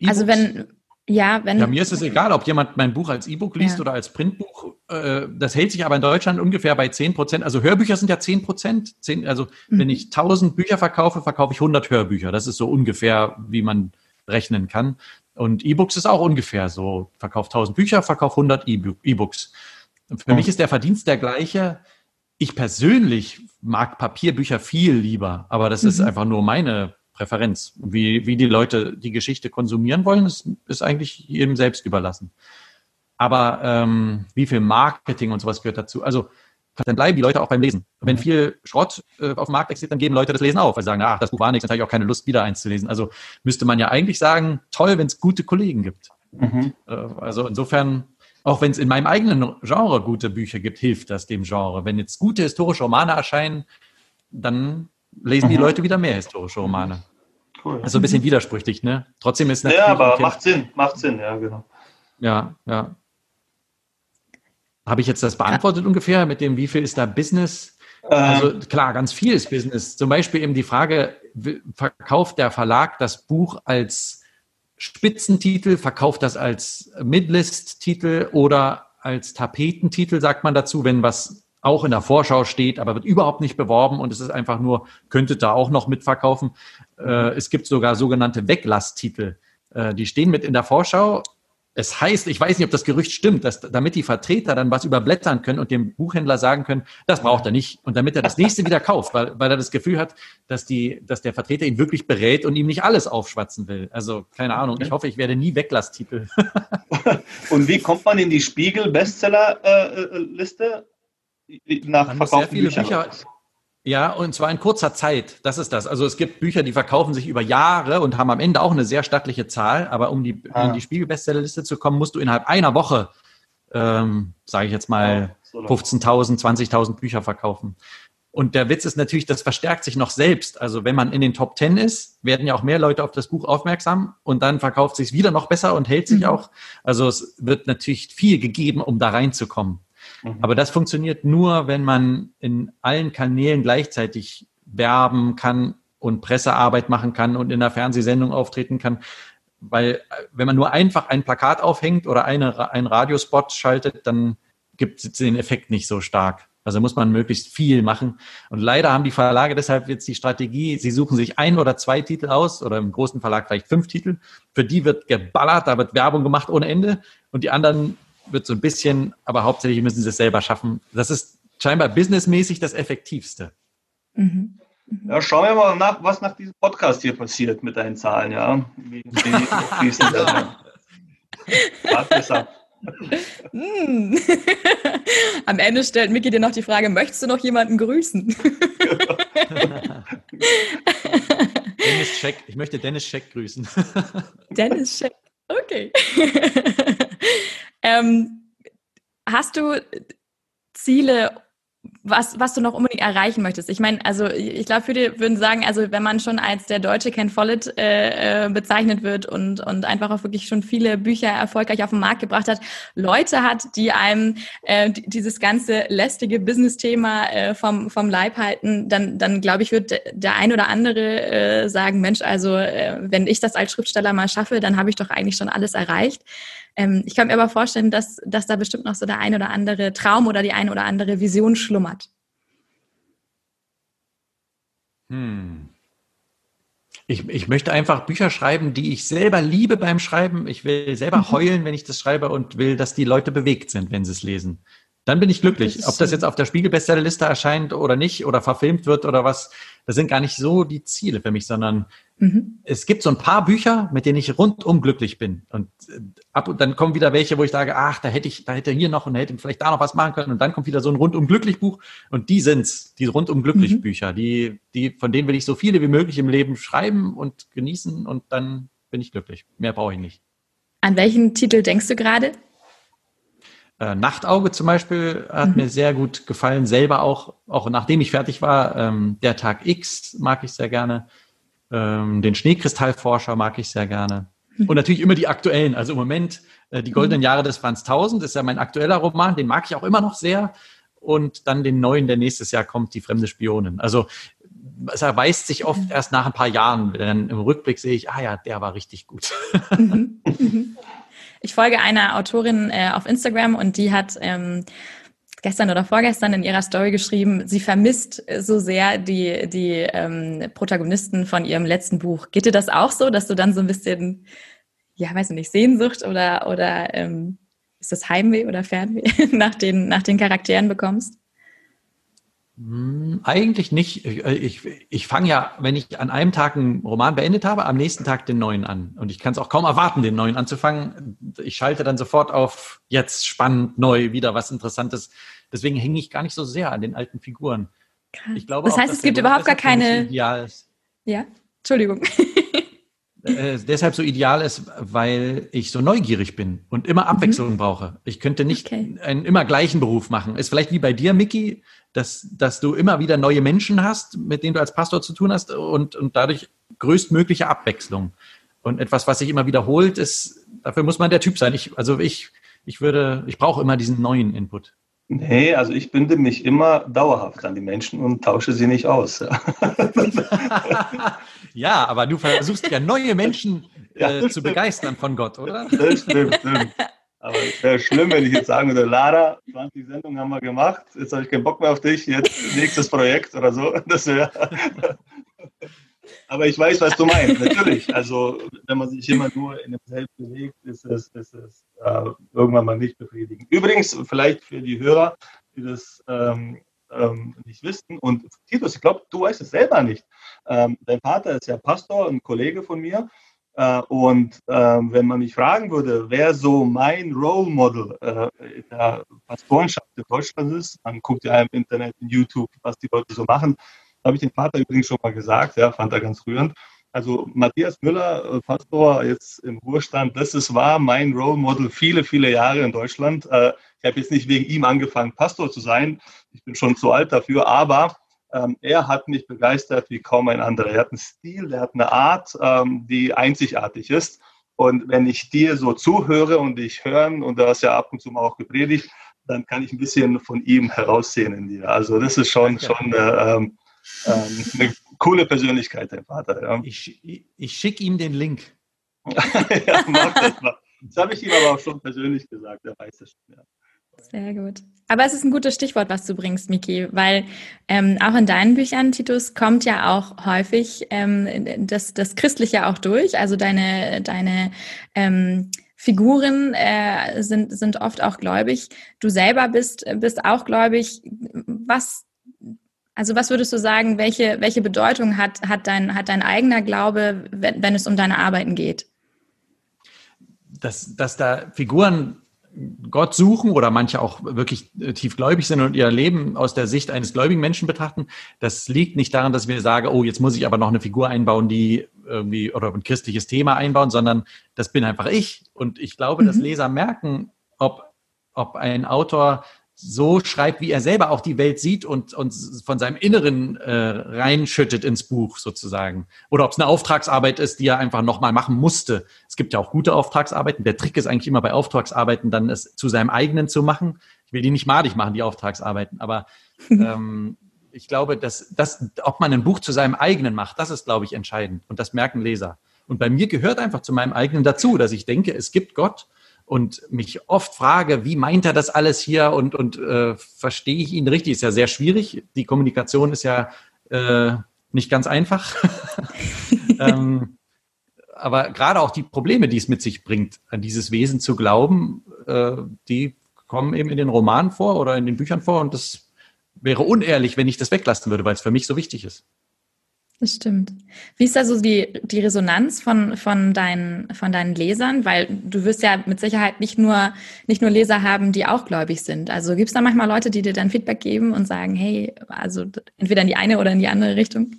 [SPEAKER 2] also wenn, ja, wenn.
[SPEAKER 1] Ja, mir ist es egal, ob jemand mein Buch als E-Book liest ja. oder als Printbuch. Äh, das hält sich aber in Deutschland ungefähr bei 10 Prozent. Also Hörbücher sind ja 10 Prozent. Also mhm. wenn ich 1000 Bücher verkaufe, verkaufe ich 100 Hörbücher. Das ist so ungefähr, wie man rechnen kann. Und E-Books ist auch ungefähr so. Verkauf 1000 Bücher, verkauf 100 E-Books. Für mhm. mich ist der Verdienst der gleiche. Ich persönlich mag Papierbücher viel lieber, aber das mhm. ist einfach nur meine Präferenz. Wie, wie die Leute die Geschichte konsumieren wollen, ist, ist eigentlich jedem selbst überlassen. Aber ähm, wie viel Marketing und sowas gehört dazu? Also dann bleiben die Leute auch beim Lesen. Wenn mhm. viel Schrott äh, auf dem Markt existiert, dann geben Leute das Lesen auf, weil sie sagen, ach, das Buch war nichts, dann habe ich auch keine Lust, wieder eins zu lesen. Also müsste man ja eigentlich sagen, toll, wenn es gute Kollegen gibt. Mhm. Äh, also insofern auch wenn es in meinem eigenen Genre gute Bücher gibt, hilft das dem Genre. Wenn jetzt gute historische Romane erscheinen, dann lesen die mhm. Leute wieder mehr historische Romane. Cool. Also ein bisschen widersprüchlich, ne? Trotzdem ist
[SPEAKER 3] natürlich. Ja, aber macht Sinn, macht Sinn, ja, genau.
[SPEAKER 1] Ja, ja. Habe ich jetzt das beantwortet ungefähr mit dem, wie viel ist da Business? Also ähm. klar, ganz viel ist Business. Zum Beispiel eben die Frage, verkauft der Verlag das Buch als Spitzentitel, verkauft das als Midlist-Titel oder als Tapetentitel, sagt man dazu, wenn was auch in der Vorschau steht, aber wird überhaupt nicht beworben und es ist einfach nur, könntet da auch noch mitverkaufen. Äh, es gibt sogar sogenannte Weglasstitel. Äh, die stehen mit in der Vorschau, es heißt, ich weiß nicht, ob das Gerücht stimmt, dass damit die Vertreter dann was überblättern können und dem Buchhändler sagen können, das braucht er nicht. Und damit er das nächste wieder kauft, weil, weil er das Gefühl hat, dass, die, dass der Vertreter ihn wirklich berät und ihm nicht alles aufschwatzen will. Also keine Ahnung, ich hoffe, ich werde nie Weglasstitel.
[SPEAKER 3] und wie kommt man in die Spiegel-Bestseller-Liste? Nach verkauften Büchern? Bücher,
[SPEAKER 1] Ja, und zwar in kurzer Zeit. Das ist das. Also es gibt Bücher, die verkaufen sich über Jahre und haben am Ende auch eine sehr stattliche Zahl. Aber um die, ah. in die Spiegel-Bestsellerliste zu kommen, musst du innerhalb einer Woche, ähm, sage ich jetzt mal, ja, 15.000, 20.000 Bücher verkaufen. Und der Witz ist natürlich, das verstärkt sich noch selbst. Also wenn man in den Top Ten ist, werden ja auch mehr Leute auf das Buch aufmerksam und dann verkauft sich wieder noch besser und hält sich mhm. auch. Also es wird natürlich viel gegeben, um da reinzukommen. Mhm. Aber das funktioniert nur, wenn man in allen Kanälen gleichzeitig werben kann und Pressearbeit machen kann und in der Fernsehsendung auftreten kann. Weil äh, wenn man nur einfach ein Plakat aufhängt oder eine, einen Radiospot schaltet, dann gibt es den Effekt nicht so stark. Also muss man möglichst viel machen. Und leider haben die Verlage deshalb jetzt die Strategie, sie suchen sich ein oder zwei Titel aus oder im großen Verlag vielleicht fünf Titel. Für die wird geballert, da wird Werbung gemacht ohne Ende. Und die anderen wird so ein bisschen, aber hauptsächlich müssen sie es selber schaffen. Das ist scheinbar businessmäßig das Effektivste.
[SPEAKER 3] Mhm. mhm. Ja, schauen wir mal nach, was nach diesem Podcast hier passiert mit deinen Zahlen, ja. Wie.
[SPEAKER 2] Mm. Am Ende stellt Miki dir noch die Frage, möchtest du noch jemanden grüßen?
[SPEAKER 1] Dennis Scheck, ich möchte Dennis Scheck grüßen.
[SPEAKER 2] Dennis Scheck, okay. Ähm, hast du Ziele was, was du noch unbedingt erreichen möchtest. Ich meine, also ich glaube, viele würden sagen, also wenn man schon als der deutsche Ken Follett äh, äh, bezeichnet wird und, und einfach auch wirklich schon viele Bücher erfolgreich auf den Markt gebracht hat, Leute hat, die einem äh, dieses ganze lästige Business-Thema äh, vom, vom Leib halten, dann, dann glaube ich, wird der ein oder andere äh, sagen, Mensch, also äh, wenn ich das als Schriftsteller mal schaffe, dann habe ich doch eigentlich schon alles erreicht. Ähm, ich kann mir aber vorstellen, dass, dass da bestimmt noch so der ein oder andere Traum oder die ein oder andere Vision schlummert.
[SPEAKER 1] Hm. Ich, ich möchte einfach Bücher schreiben, die ich selber liebe beim Schreiben. Ich will selber mhm. heulen, wenn ich das schreibe und will, dass die Leute bewegt sind, wenn sie es lesen. Dann bin ich glücklich. Das Ob das jetzt auf der Spiegel-Bestsellerliste erscheint oder nicht oder verfilmt wird oder was, das sind gar nicht so die Ziele für mich, sondern mhm. es gibt so ein paar Bücher, mit denen ich rundum glücklich bin. Und äh, ab und dann kommen wieder welche, wo ich sage, ach, da hätte ich, da hätte hier noch und hätte vielleicht da noch was machen können. Und dann kommt wieder so ein rundum glücklich Buch. Und die sind's, die rundum glücklich mhm. Bücher. Die, die, von denen will ich so viele wie möglich im Leben schreiben und genießen und dann bin ich glücklich. Mehr brauche ich nicht.
[SPEAKER 2] An welchen Titel denkst du gerade?
[SPEAKER 1] Äh, Nachtauge zum Beispiel hat mhm. mir sehr gut gefallen, selber auch, auch nachdem ich fertig war. Ähm, der Tag X mag ich sehr gerne. Ähm, den Schneekristallforscher mag ich sehr gerne. Mhm. Und natürlich immer die aktuellen. Also im Moment, äh, die goldenen mhm. Jahre des Franz Tausend ist ja mein aktueller Roman, den mag ich auch immer noch sehr. Und dann den neuen, der nächstes Jahr kommt, Die fremde Spionin. Also es erweist sich oft mhm. erst nach ein paar Jahren. Denn im Rückblick sehe ich, ah ja, der war richtig gut. Mhm.
[SPEAKER 2] Ich folge einer Autorin äh, auf Instagram und die hat ähm, gestern oder vorgestern in ihrer Story geschrieben, sie vermisst so sehr die, die ähm, Protagonisten von ihrem letzten Buch. Geht dir das auch so, dass du dann so ein bisschen, ja, weiß ich nicht, Sehnsucht oder, oder ähm, ist das Heimweh oder Fernweh nach den, nach den Charakteren bekommst?
[SPEAKER 1] Hm, eigentlich nicht. Ich, äh, ich, ich fange ja, wenn ich an einem Tag einen Roman beendet habe, am nächsten Tag den neuen an. Und ich kann es auch kaum erwarten, den neuen anzufangen. Ich schalte dann sofort auf jetzt spannend, neu, wieder was Interessantes. Deswegen hänge ich gar nicht so sehr an den alten Figuren.
[SPEAKER 2] Ich glaube das heißt, auch, es gibt überhaupt gar keine. Ja, Entschuldigung.
[SPEAKER 1] äh, deshalb so ideal ist, weil ich so neugierig bin und immer Abwechslung mhm. brauche. Ich könnte nicht okay. einen immer gleichen Beruf machen. Ist vielleicht wie bei dir, Miki, dass, dass du immer wieder neue Menschen hast, mit denen du als Pastor zu tun hast und, und dadurch größtmögliche Abwechslung. Und etwas, was sich immer wiederholt, ist, dafür muss man der Typ sein. Ich, also ich, ich würde, ich brauche immer diesen neuen Input.
[SPEAKER 3] Nee, also ich binde mich immer dauerhaft an die Menschen und tausche sie nicht aus.
[SPEAKER 1] ja, aber du versuchst ja neue Menschen äh, ja, zu begeistern von Gott, oder? Das stimmt,
[SPEAKER 3] stimmt. Aber es wäre schlimm, wenn ich jetzt sagen würde, Lara, 20 Sendungen haben wir gemacht, jetzt habe ich keinen Bock mehr auf dich, jetzt nächstes Projekt oder so. Das wäre. Aber ich weiß, was du meinst, natürlich. Also, wenn man sich immer nur in dem Selbst bewegt, ist es, ist es äh, irgendwann mal nicht befriedigend. Übrigens, vielleicht für die Hörer, die das ähm, ähm, nicht wissen, und Titus, ich glaube, du weißt es selber nicht. Ähm, dein Vater ist ja Pastor, ein Kollege von mir, Äh, und äh, wenn man mich fragen würde, wer so mein Role Model äh, der Pastorenschaft in Deutschland ist, man guckt ja im Internet, in YouTube, was die Leute so machen. Habe ich den Vater übrigens schon mal gesagt, ja, fand er ganz rührend. Also Matthias Müller, äh, Pastor jetzt im Ruhestand, das ist, war mein Role Model viele, viele Jahre in Deutschland. Äh, ich habe jetzt nicht wegen ihm angefangen, Pastor zu sein. Ich bin schon zu alt dafür, aber ähm, er hat mich begeistert wie kaum ein anderer. Er hat einen Stil, der hat eine Art, ähm, die einzigartig ist. Und wenn ich dir so zuhöre und dich hören, und du hast ja ab und zu mal auch gepredigt, dann kann ich ein bisschen von ihm heraussehen in dir. Also das ist schon, schon äh, ähm, ähm, eine coole Persönlichkeit, der Vater.
[SPEAKER 1] Ja. Ich, ich, ich schicke ihm den Link.
[SPEAKER 3] ja, mach das mal. Das habe ich ihm aber auch schon persönlich gesagt, er weiß es schon. Ja.
[SPEAKER 2] Sehr gut. Aber es ist ein gutes Stichwort, was du bringst, Miki, weil ähm, auch in deinen Büchern, Titus, kommt ja auch häufig ähm, das, das Christliche auch durch. Also deine, deine ähm, Figuren äh, sind, sind oft auch gläubig. Du selber bist, bist auch gläubig. Was, also was würdest du sagen, welche, welche Bedeutung hat, hat, dein, hat dein eigener Glaube, wenn, wenn es um deine Arbeiten geht?
[SPEAKER 1] Dass, dass da Figuren Gott suchen oder manche auch wirklich äh, tiefgläubig sind und ihr Leben aus der Sicht eines gläubigen Menschen betrachten, das liegt nicht daran, dass wir sagen, oh, jetzt muss ich aber noch eine Figur einbauen, die irgendwie oder ein christliches Thema einbauen, sondern das bin einfach ich. Und ich glaube, mhm. dass Leser merken, ob, ob ein Autor so schreibt, wie er selber auch die Welt sieht und, und von seinem Inneren äh, reinschüttet ins Buch sozusagen. Oder ob es eine Auftragsarbeit ist, die er einfach nochmal machen musste. Es gibt ja auch gute Auftragsarbeiten. Der Trick ist eigentlich immer bei Auftragsarbeiten dann es zu seinem eigenen zu machen. Ich will die nicht madig machen, die Auftragsarbeiten, aber ähm, ich glaube, dass, dass, ob man ein Buch zu seinem eigenen macht, das ist, glaube ich, entscheidend. Und das merken Leser. Und bei mir gehört einfach zu meinem eigenen dazu, dass ich denke, es gibt Gott und mich oft frage, wie meint er das alles hier und, und äh, verstehe ich ihn richtig? Ist ja sehr schwierig. Die Kommunikation ist ja äh, nicht ganz einfach. ähm, aber gerade auch die Probleme, die es mit sich bringt, an dieses Wesen zu glauben, äh, die kommen eben in den Romanen vor oder in den Büchern vor und das wäre unehrlich, wenn ich das weglassen würde, weil es für mich so wichtig ist.
[SPEAKER 2] Das stimmt. Wie ist da so die, die Resonanz von, von, deinen, von deinen Lesern? Weil du wirst ja mit Sicherheit nicht nur, nicht nur Leser haben, die auch gläubig sind. Also gibt es da manchmal Leute, die dir dann Feedback geben und sagen, hey, also entweder in die eine oder in die andere Richtung?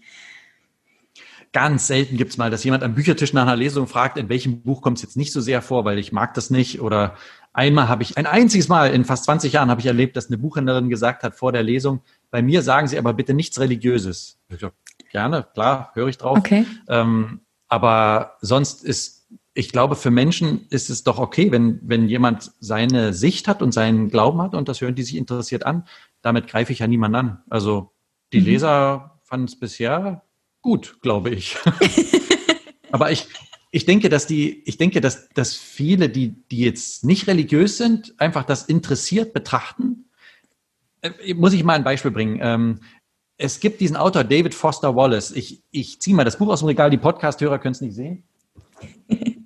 [SPEAKER 1] Ganz selten gibt es mal, dass jemand am Büchertisch nach einer Lesung fragt, in welchem Buch kommt es jetzt nicht so sehr vor, weil ich mag das nicht. Oder einmal habe ich, ein einziges Mal in fast 20 Jahren habe ich erlebt, dass eine Buchhändlerin gesagt hat vor der Lesung, bei mir sagen Sie aber bitte nichts Religiöses. Ich sag, gerne, klar, höre ich drauf.
[SPEAKER 2] Okay.
[SPEAKER 1] Ähm, aber sonst ist, ich glaube, für Menschen ist es doch okay, wenn, wenn jemand seine Sicht hat und seinen Glauben hat und das hören die sich interessiert an. Damit greife ich ja niemand an. Also die mhm. Leser fanden es bisher gut, glaube ich. aber ich, ich denke, dass die, ich denke, dass, dass viele, die, die jetzt nicht religiös sind, einfach das interessiert betrachten. Äh, muss ich mal ein Beispiel bringen. Es gibt diesen Autor David Foster Wallace. Ich, ich ziehe mal das Buch aus dem Regal, die Podcast-Hörer können es nicht sehen.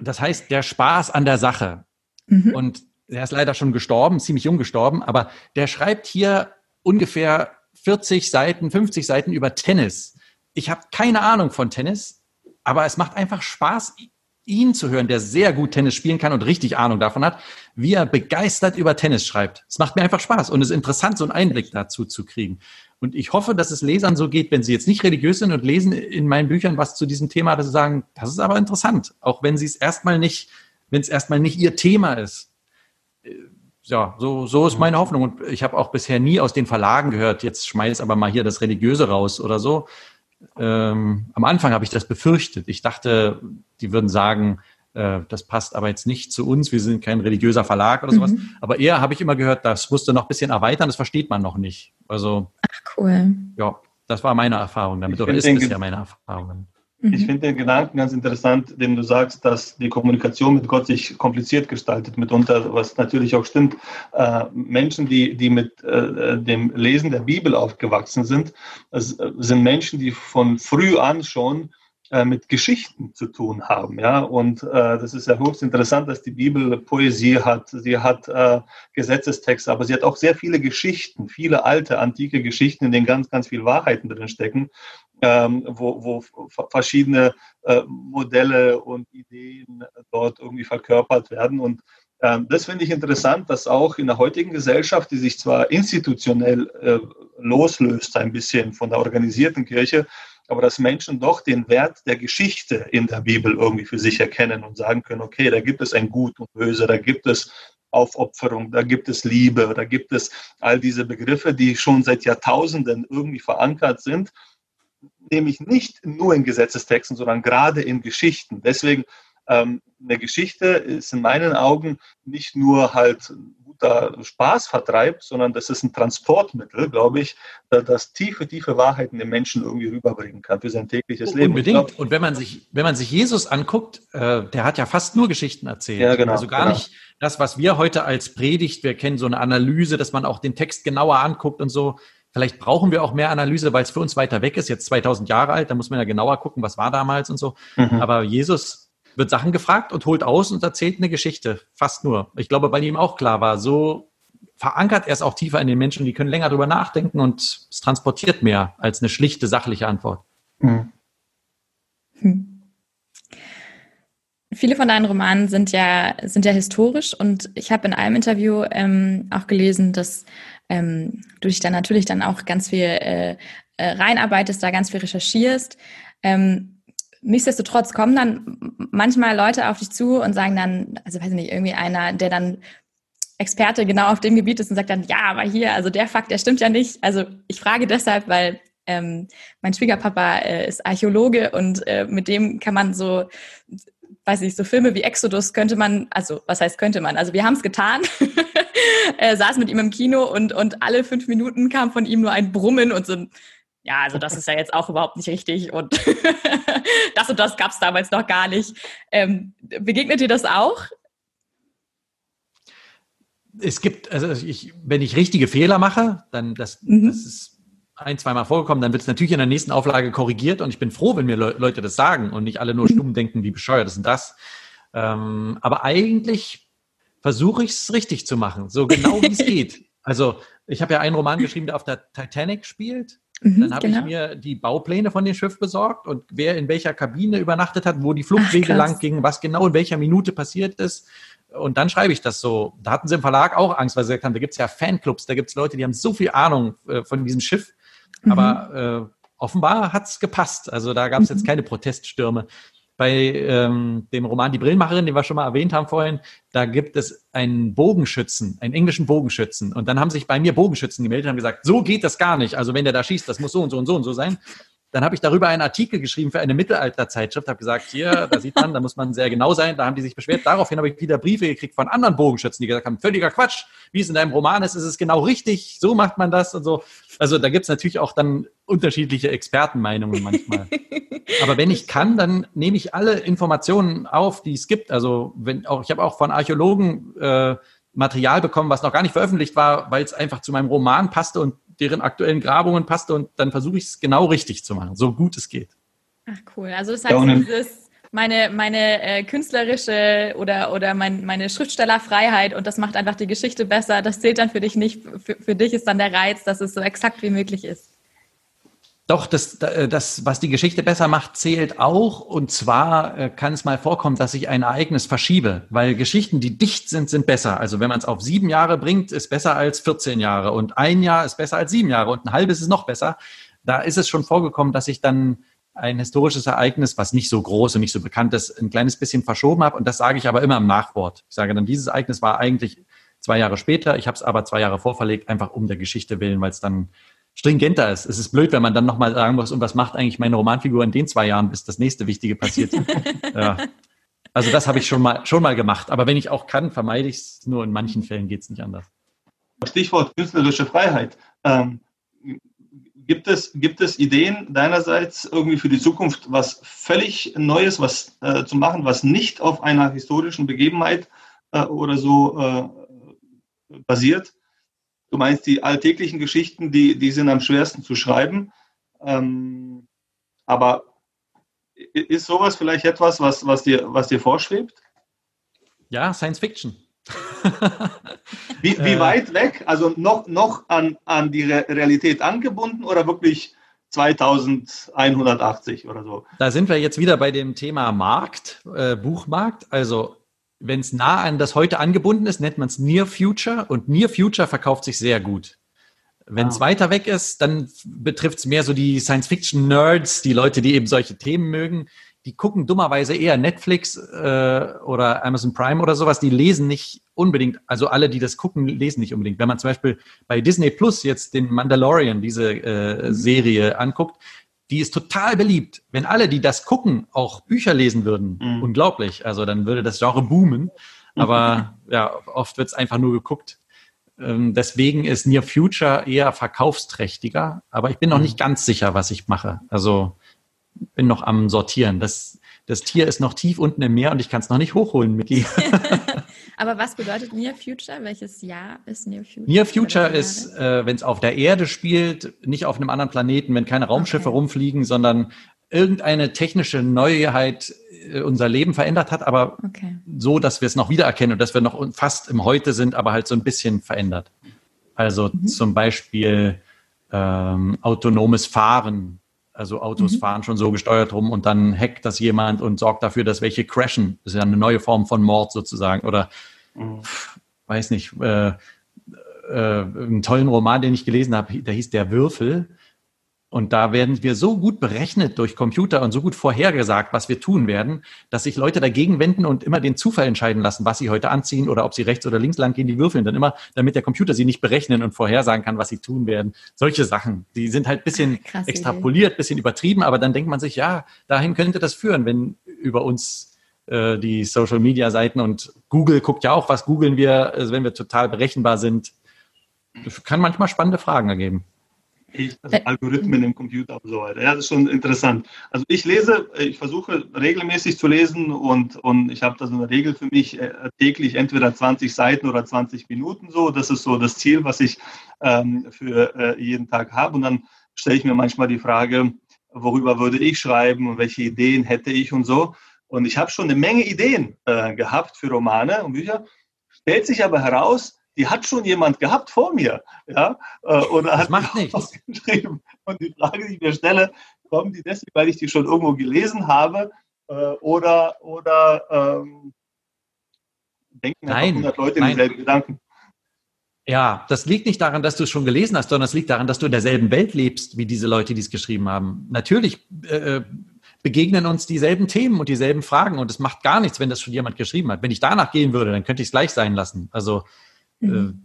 [SPEAKER 1] Das heißt, der Spaß an der Sache. Mhm. Und er ist leider schon gestorben, ziemlich jung gestorben, aber der schreibt hier ungefähr 40 Seiten, 50 Seiten über Tennis. Ich habe keine Ahnung von Tennis, aber es macht einfach Spaß, ihn zu hören, der sehr gut Tennis spielen kann und richtig Ahnung davon hat, wie er begeistert über Tennis schreibt. Es macht mir einfach Spaß und es ist interessant, so einen Einblick dazu zu kriegen. Und ich hoffe, dass es Lesern so geht, wenn sie jetzt nicht religiös sind und lesen in meinen Büchern was zu diesem Thema, dass sie sagen, das ist aber interessant, auch wenn sie es erstmal nicht, wenn es erstmal nicht ihr Thema ist. Ja, so, so ist meine Hoffnung. Und ich habe auch bisher nie aus den Verlagen gehört, jetzt schmeiß aber mal hier das Religiöse raus oder so, ähm, am Anfang habe ich das befürchtet. Ich dachte, die würden sagen, äh, das passt aber jetzt nicht zu uns, wir sind kein religiöser Verlag oder sowas. Mhm. Aber eher habe ich immer gehört, das musste noch ein bisschen erweitern, das versteht man noch nicht. Also,
[SPEAKER 2] Ach, cool.
[SPEAKER 1] Ja, das war meine Erfahrung damit, oder ist bisher meine Erfahrung.
[SPEAKER 3] Mhm. Ich finde den Gedanken ganz interessant, den du sagst, dass die Kommunikation mit Gott sich kompliziert gestaltet mitunter, was natürlich auch stimmt. Äh, Menschen, die, die mit äh, dem Lesen der Bibel aufgewachsen sind, sind Menschen, die von früh an schon äh, mit Geschichten zu tun haben. Ja? Und äh, das ist ja höchst interessant, dass die Bibel Poesie hat, sie hat äh, Gesetzestexte, aber sie hat auch sehr viele Geschichten, viele alte, antike Geschichten, in denen ganz, ganz viel Wahrheiten drin stecken. Ähm, wo, wo verschiedene äh, Modelle und Ideen dort irgendwie verkörpert werden. Und ähm, das finde ich interessant, dass auch in der heutigen Gesellschaft, die sich zwar institutionell äh, loslöst ein bisschen von der organisierten Kirche, aber dass Menschen doch den Wert der Geschichte in der Bibel irgendwie für sich erkennen und sagen können, okay, da gibt es ein Gut und Böse, da gibt es Aufopferung, da gibt es Liebe, da gibt es all diese Begriffe, die schon seit Jahrtausenden irgendwie verankert sind, nämlich nicht nur in Gesetzestexten, sondern gerade in Geschichten. Deswegen ähm, eine Geschichte ist in meinen Augen nicht nur halt guter Spaß vertreibt, sondern das ist ein Transportmittel, glaube ich, das tiefe, tiefe Wahrheiten den Menschen irgendwie rüberbringen kann für sein tägliches Leben.
[SPEAKER 1] Unbedingt. Und, glaub, und wenn man sich, wenn man sich Jesus anguckt, äh, der hat ja fast nur Geschichten erzählt. Ja, genau, also gar genau. nicht das, was wir heute als Predigt, wir kennen so eine Analyse, dass man auch den Text genauer anguckt und so. Vielleicht brauchen wir auch mehr Analyse, weil es für uns weiter weg ist, jetzt 2000 Jahre alt, da muss man ja genauer gucken, was war damals und so. Mhm. Aber Jesus wird Sachen gefragt und holt aus und erzählt eine Geschichte. Fast nur. Ich glaube, weil ihm auch klar war, so verankert er es auch tiefer in den Menschen, die können länger drüber nachdenken und es transportiert mehr als eine schlichte, sachliche Antwort. Mhm.
[SPEAKER 2] Hm. Viele von deinen Romanen sind ja, sind ja historisch und ich habe in einem Interview ähm, auch gelesen, dass ähm, du dich dann natürlich dann auch ganz viel äh, äh, reinarbeitest, da ganz viel recherchierst. Ähm, nichtsdestotrotz kommen dann manchmal Leute auf dich zu und sagen dann, also weiß ich nicht, irgendwie einer, der dann Experte genau auf dem Gebiet ist und sagt dann, ja, aber hier, also der Fakt, der stimmt ja nicht. Also ich frage deshalb, weil ähm, mein Schwiegerpapa äh, ist Archäologe und äh, mit dem kann man so, weiß ich, so Filme wie Exodus könnte man, also was heißt könnte man? Also wir haben es getan, äh, saß mit ihm im Kino und, und alle fünf Minuten kam von ihm nur ein Brummen und so ein ja, also das ist ja jetzt auch überhaupt nicht richtig und das und das gab es damals noch gar nicht. Ähm, begegnet dir das auch?
[SPEAKER 1] Es gibt, also ich, wenn ich richtige Fehler mache, dann das, mhm. das ist ein, zweimal vorgekommen, dann wird es natürlich in der nächsten Auflage korrigiert und ich bin froh, wenn mir Le Leute das sagen und nicht alle nur mhm. stumm denken, wie bescheuert ist denn das. Ähm, aber eigentlich versuche ich es richtig zu machen, so genau wie es geht. Also ich habe ja einen Roman geschrieben, der auf der Titanic spielt Mhm, dann habe genau. ich mir die Baupläne von dem Schiff besorgt und wer in welcher Kabine übernachtet hat, wo die Fluchtwege Ach, lang gingen, was genau in welcher Minute passiert ist. Und dann schreibe ich das so. Da hatten sie im Verlag auch Angst, weil sie gesagt haben, da gibt es ja Fanclubs, da gibt es Leute, die haben so viel Ahnung äh, von diesem Schiff. Mhm. Aber äh, offenbar hat es gepasst. Also da gab es mhm. jetzt keine Proteststürme bei ähm, dem Roman Die Brillenmacherin, den wir schon mal erwähnt haben vorhin, da gibt es einen Bogenschützen, einen englischen Bogenschützen. Und dann haben sich bei mir Bogenschützen gemeldet und haben gesagt, so geht das gar nicht. Also wenn der da schießt, das muss so und so und so und so sein. Dann habe ich darüber einen Artikel geschrieben für eine Mittelalterzeitschrift, habe gesagt, hier, da sieht man, da muss man sehr genau sein. Da haben die sich beschwert. Daraufhin habe ich wieder Briefe gekriegt von anderen Bogenschützen, die gesagt haben, völliger Quatsch, wie es in deinem Roman ist, ist es genau richtig, so macht man das und so. Also da gibt es natürlich auch dann unterschiedliche Expertenmeinungen manchmal. Aber wenn ich kann, dann nehme ich alle Informationen auf, die es gibt. Also wenn auch, ich habe auch von Archäologen äh, Material bekommen, was noch gar nicht veröffentlicht war, weil es einfach zu meinem Roman passte und deren aktuellen Grabungen passte und dann versuche ich es genau richtig zu machen, so gut es geht.
[SPEAKER 2] Ach cool. Also das heißt, ja, dieses meine, meine äh, künstlerische oder, oder mein, meine Schriftstellerfreiheit und das macht einfach die Geschichte besser. Das zählt dann für dich nicht. Für, für dich ist dann der Reiz, dass es so exakt wie möglich ist.
[SPEAKER 1] Doch, das, das, was die Geschichte besser macht, zählt auch. Und zwar äh, kann es mal vorkommen, dass ich ein Ereignis verschiebe, weil Geschichten, die dicht sind, sind besser. Also wenn man es auf sieben Jahre bringt, ist besser als 14 Jahre. Und ein Jahr ist besser als sieben Jahre. Und ein halbes ist noch besser. Da ist es schon vorgekommen, dass ich dann ein historisches Ereignis, was nicht so groß und nicht so bekannt ist, ein kleines bisschen verschoben habe. Und das sage ich aber immer im Nachwort. Ich sage dann, dieses Ereignis war eigentlich zwei Jahre später. Ich habe es aber zwei Jahre vorverlegt, einfach um der Geschichte willen, weil es dann stringenter ist. Es ist blöd, wenn man dann nochmal sagen muss, und was macht eigentlich meine Romanfigur in den zwei Jahren, bis das nächste Wichtige passiert. ja. Also das habe ich schon mal, schon mal gemacht. Aber wenn ich auch kann, vermeide ich es. Nur in manchen Fällen geht es nicht anders.
[SPEAKER 3] Stichwort künstlerische Freiheit. Ähm, gibt, es, gibt es Ideen deinerseits irgendwie für die Zukunft, was völlig Neues was, äh, zu machen, was nicht auf einer historischen Begebenheit äh, oder so äh, basiert? Du meinst, die alltäglichen Geschichten, die, die sind am schwersten zu schreiben. Ähm, aber ist sowas vielleicht etwas, was, was, dir, was dir vorschwebt?
[SPEAKER 1] Ja, Science Fiction.
[SPEAKER 3] wie, wie äh. weit weg? Also noch, noch an, an die Realität angebunden oder wirklich 2180 oder so.
[SPEAKER 1] Da sind wir jetzt wieder bei dem Thema Markt, äh, Buchmarkt. Also wenn es nah an das heute angebunden ist, nennt man es Near Future und Near Future verkauft sich sehr gut. Wenn es ah. weiter weg ist, dann betrifft es mehr so die Science-Fiction-Nerds, die Leute, die eben solche Themen mögen. Die gucken dummerweise eher Netflix äh, oder Amazon Prime oder sowas. Die lesen nicht unbedingt, also alle, die das gucken, lesen nicht unbedingt. Wenn man zum Beispiel bei Disney Plus jetzt den Mandalorian, diese äh, mhm. Serie anguckt, die ist total beliebt. Wenn alle, die das gucken, auch Bücher lesen würden, mhm. unglaublich. Also dann würde das Genre boomen. Aber ja, oft wird es einfach nur geguckt. Ähm, deswegen ist Near Future eher verkaufsträchtiger. Aber ich bin noch mhm. nicht ganz sicher, was ich mache. Also bin noch am Sortieren. Das, das Tier ist noch tief unten im Meer und ich kann es noch nicht hochholen, Micky.
[SPEAKER 2] Aber was bedeutet Near Future? Welches Jahr ist Near Future?
[SPEAKER 1] Near Future ist, äh, wenn es auf der Erde spielt, nicht auf einem anderen Planeten, wenn keine Raumschiffe okay. rumfliegen, sondern irgendeine technische Neuheit äh, unser Leben verändert hat, aber okay. so, dass wir es noch wiedererkennen und dass wir noch fast im Heute sind, aber halt so ein bisschen verändert. Also mhm. zum Beispiel ähm, autonomes Fahren. Also Autos mhm. fahren schon so gesteuert rum und dann hackt das jemand und sorgt dafür, dass welche crashen. Das ist ja eine neue Form von Mord sozusagen. Oder mhm. weiß nicht, äh, äh, einen tollen Roman, den ich gelesen habe, der hieß Der Würfel. Und da werden wir so gut berechnet durch Computer und so gut vorhergesagt, was wir tun werden, dass sich Leute dagegen wenden und immer den Zufall entscheiden lassen, was sie heute anziehen oder ob sie rechts oder links lang gehen, die würfeln dann immer, damit der Computer sie nicht berechnen und vorhersagen kann, was sie tun werden. Solche Sachen, die sind halt bisschen Krass extrapoliert, bisschen übertrieben, aber dann denkt man sich, ja, dahin könnte das führen, wenn über uns äh, die Social Media Seiten und Google guckt ja auch, was googeln wir, also wenn wir total berechenbar sind. Das kann manchmal spannende Fragen ergeben
[SPEAKER 3] also Algorithmen im Computer und so weiter. Ja, das ist schon interessant. Also ich lese, ich versuche regelmäßig zu lesen und, und ich habe da so eine Regel für mich, äh, täglich entweder 20 Seiten oder 20 Minuten so. Das ist so das Ziel, was ich ähm, für äh, jeden Tag habe. Und dann stelle ich mir manchmal die Frage, worüber würde ich schreiben und welche Ideen hätte ich und so. Und ich habe schon eine Menge Ideen äh, gehabt für Romane und Bücher. Stellt sich aber heraus, die hat schon jemand gehabt vor mir. Ja? Äh, oder das hat
[SPEAKER 1] macht nichts.
[SPEAKER 3] geschrieben. Und die Frage, die ich mir stelle, kommen die deswegen, weil ich die schon irgendwo gelesen habe? Äh, oder oder ähm, denken
[SPEAKER 1] nein, 100 Leute nein. dieselben Gedanken? Ja, das liegt nicht daran, dass du es schon gelesen hast, sondern es liegt daran, dass du in derselben Welt lebst, wie diese Leute, die es geschrieben haben. Natürlich äh, begegnen uns dieselben Themen und dieselben Fragen und es macht gar nichts, wenn das schon jemand geschrieben hat. Wenn ich danach gehen würde, dann könnte ich es gleich sein lassen. Also Mhm.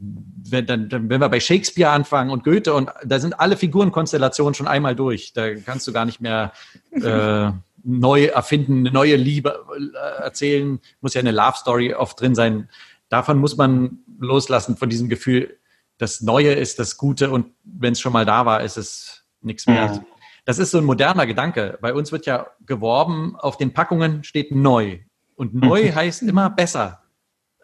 [SPEAKER 1] Äh, wenn, dann, wenn wir bei Shakespeare anfangen und Goethe und da sind alle Figurenkonstellationen schon einmal durch. Da kannst du gar nicht mehr äh, neu erfinden, eine neue Liebe äh, erzählen. Muss ja eine Love Story oft drin sein. Davon muss man loslassen, von diesem Gefühl, das Neue ist das Gute und wenn es schon mal da war, ist es nichts mehr. Ja. Das ist so ein moderner Gedanke. Bei uns wird ja geworben, auf den Packungen steht neu. Und neu heißt immer besser.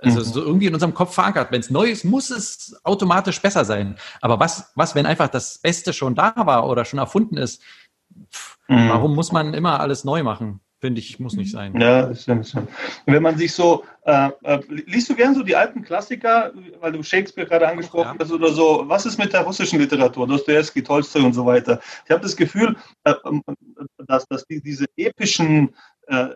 [SPEAKER 1] Also mhm. so irgendwie in unserem Kopf verankert. Wenn es neu ist, muss es automatisch besser sein. Aber was, was, wenn einfach das Beste schon da war oder schon erfunden ist? Pff, mhm. Warum muss man immer alles neu machen? Finde ich, muss nicht sein.
[SPEAKER 3] Ja, nicht so. Wenn man sich so, äh, äh, liest du gern so die alten Klassiker, weil du Shakespeare gerade angesprochen ja. hast oder so, was ist mit der russischen Literatur, Dostoevsky, Tolstoi und so weiter? Ich habe das Gefühl, äh, dass, dass die, diese epischen äh,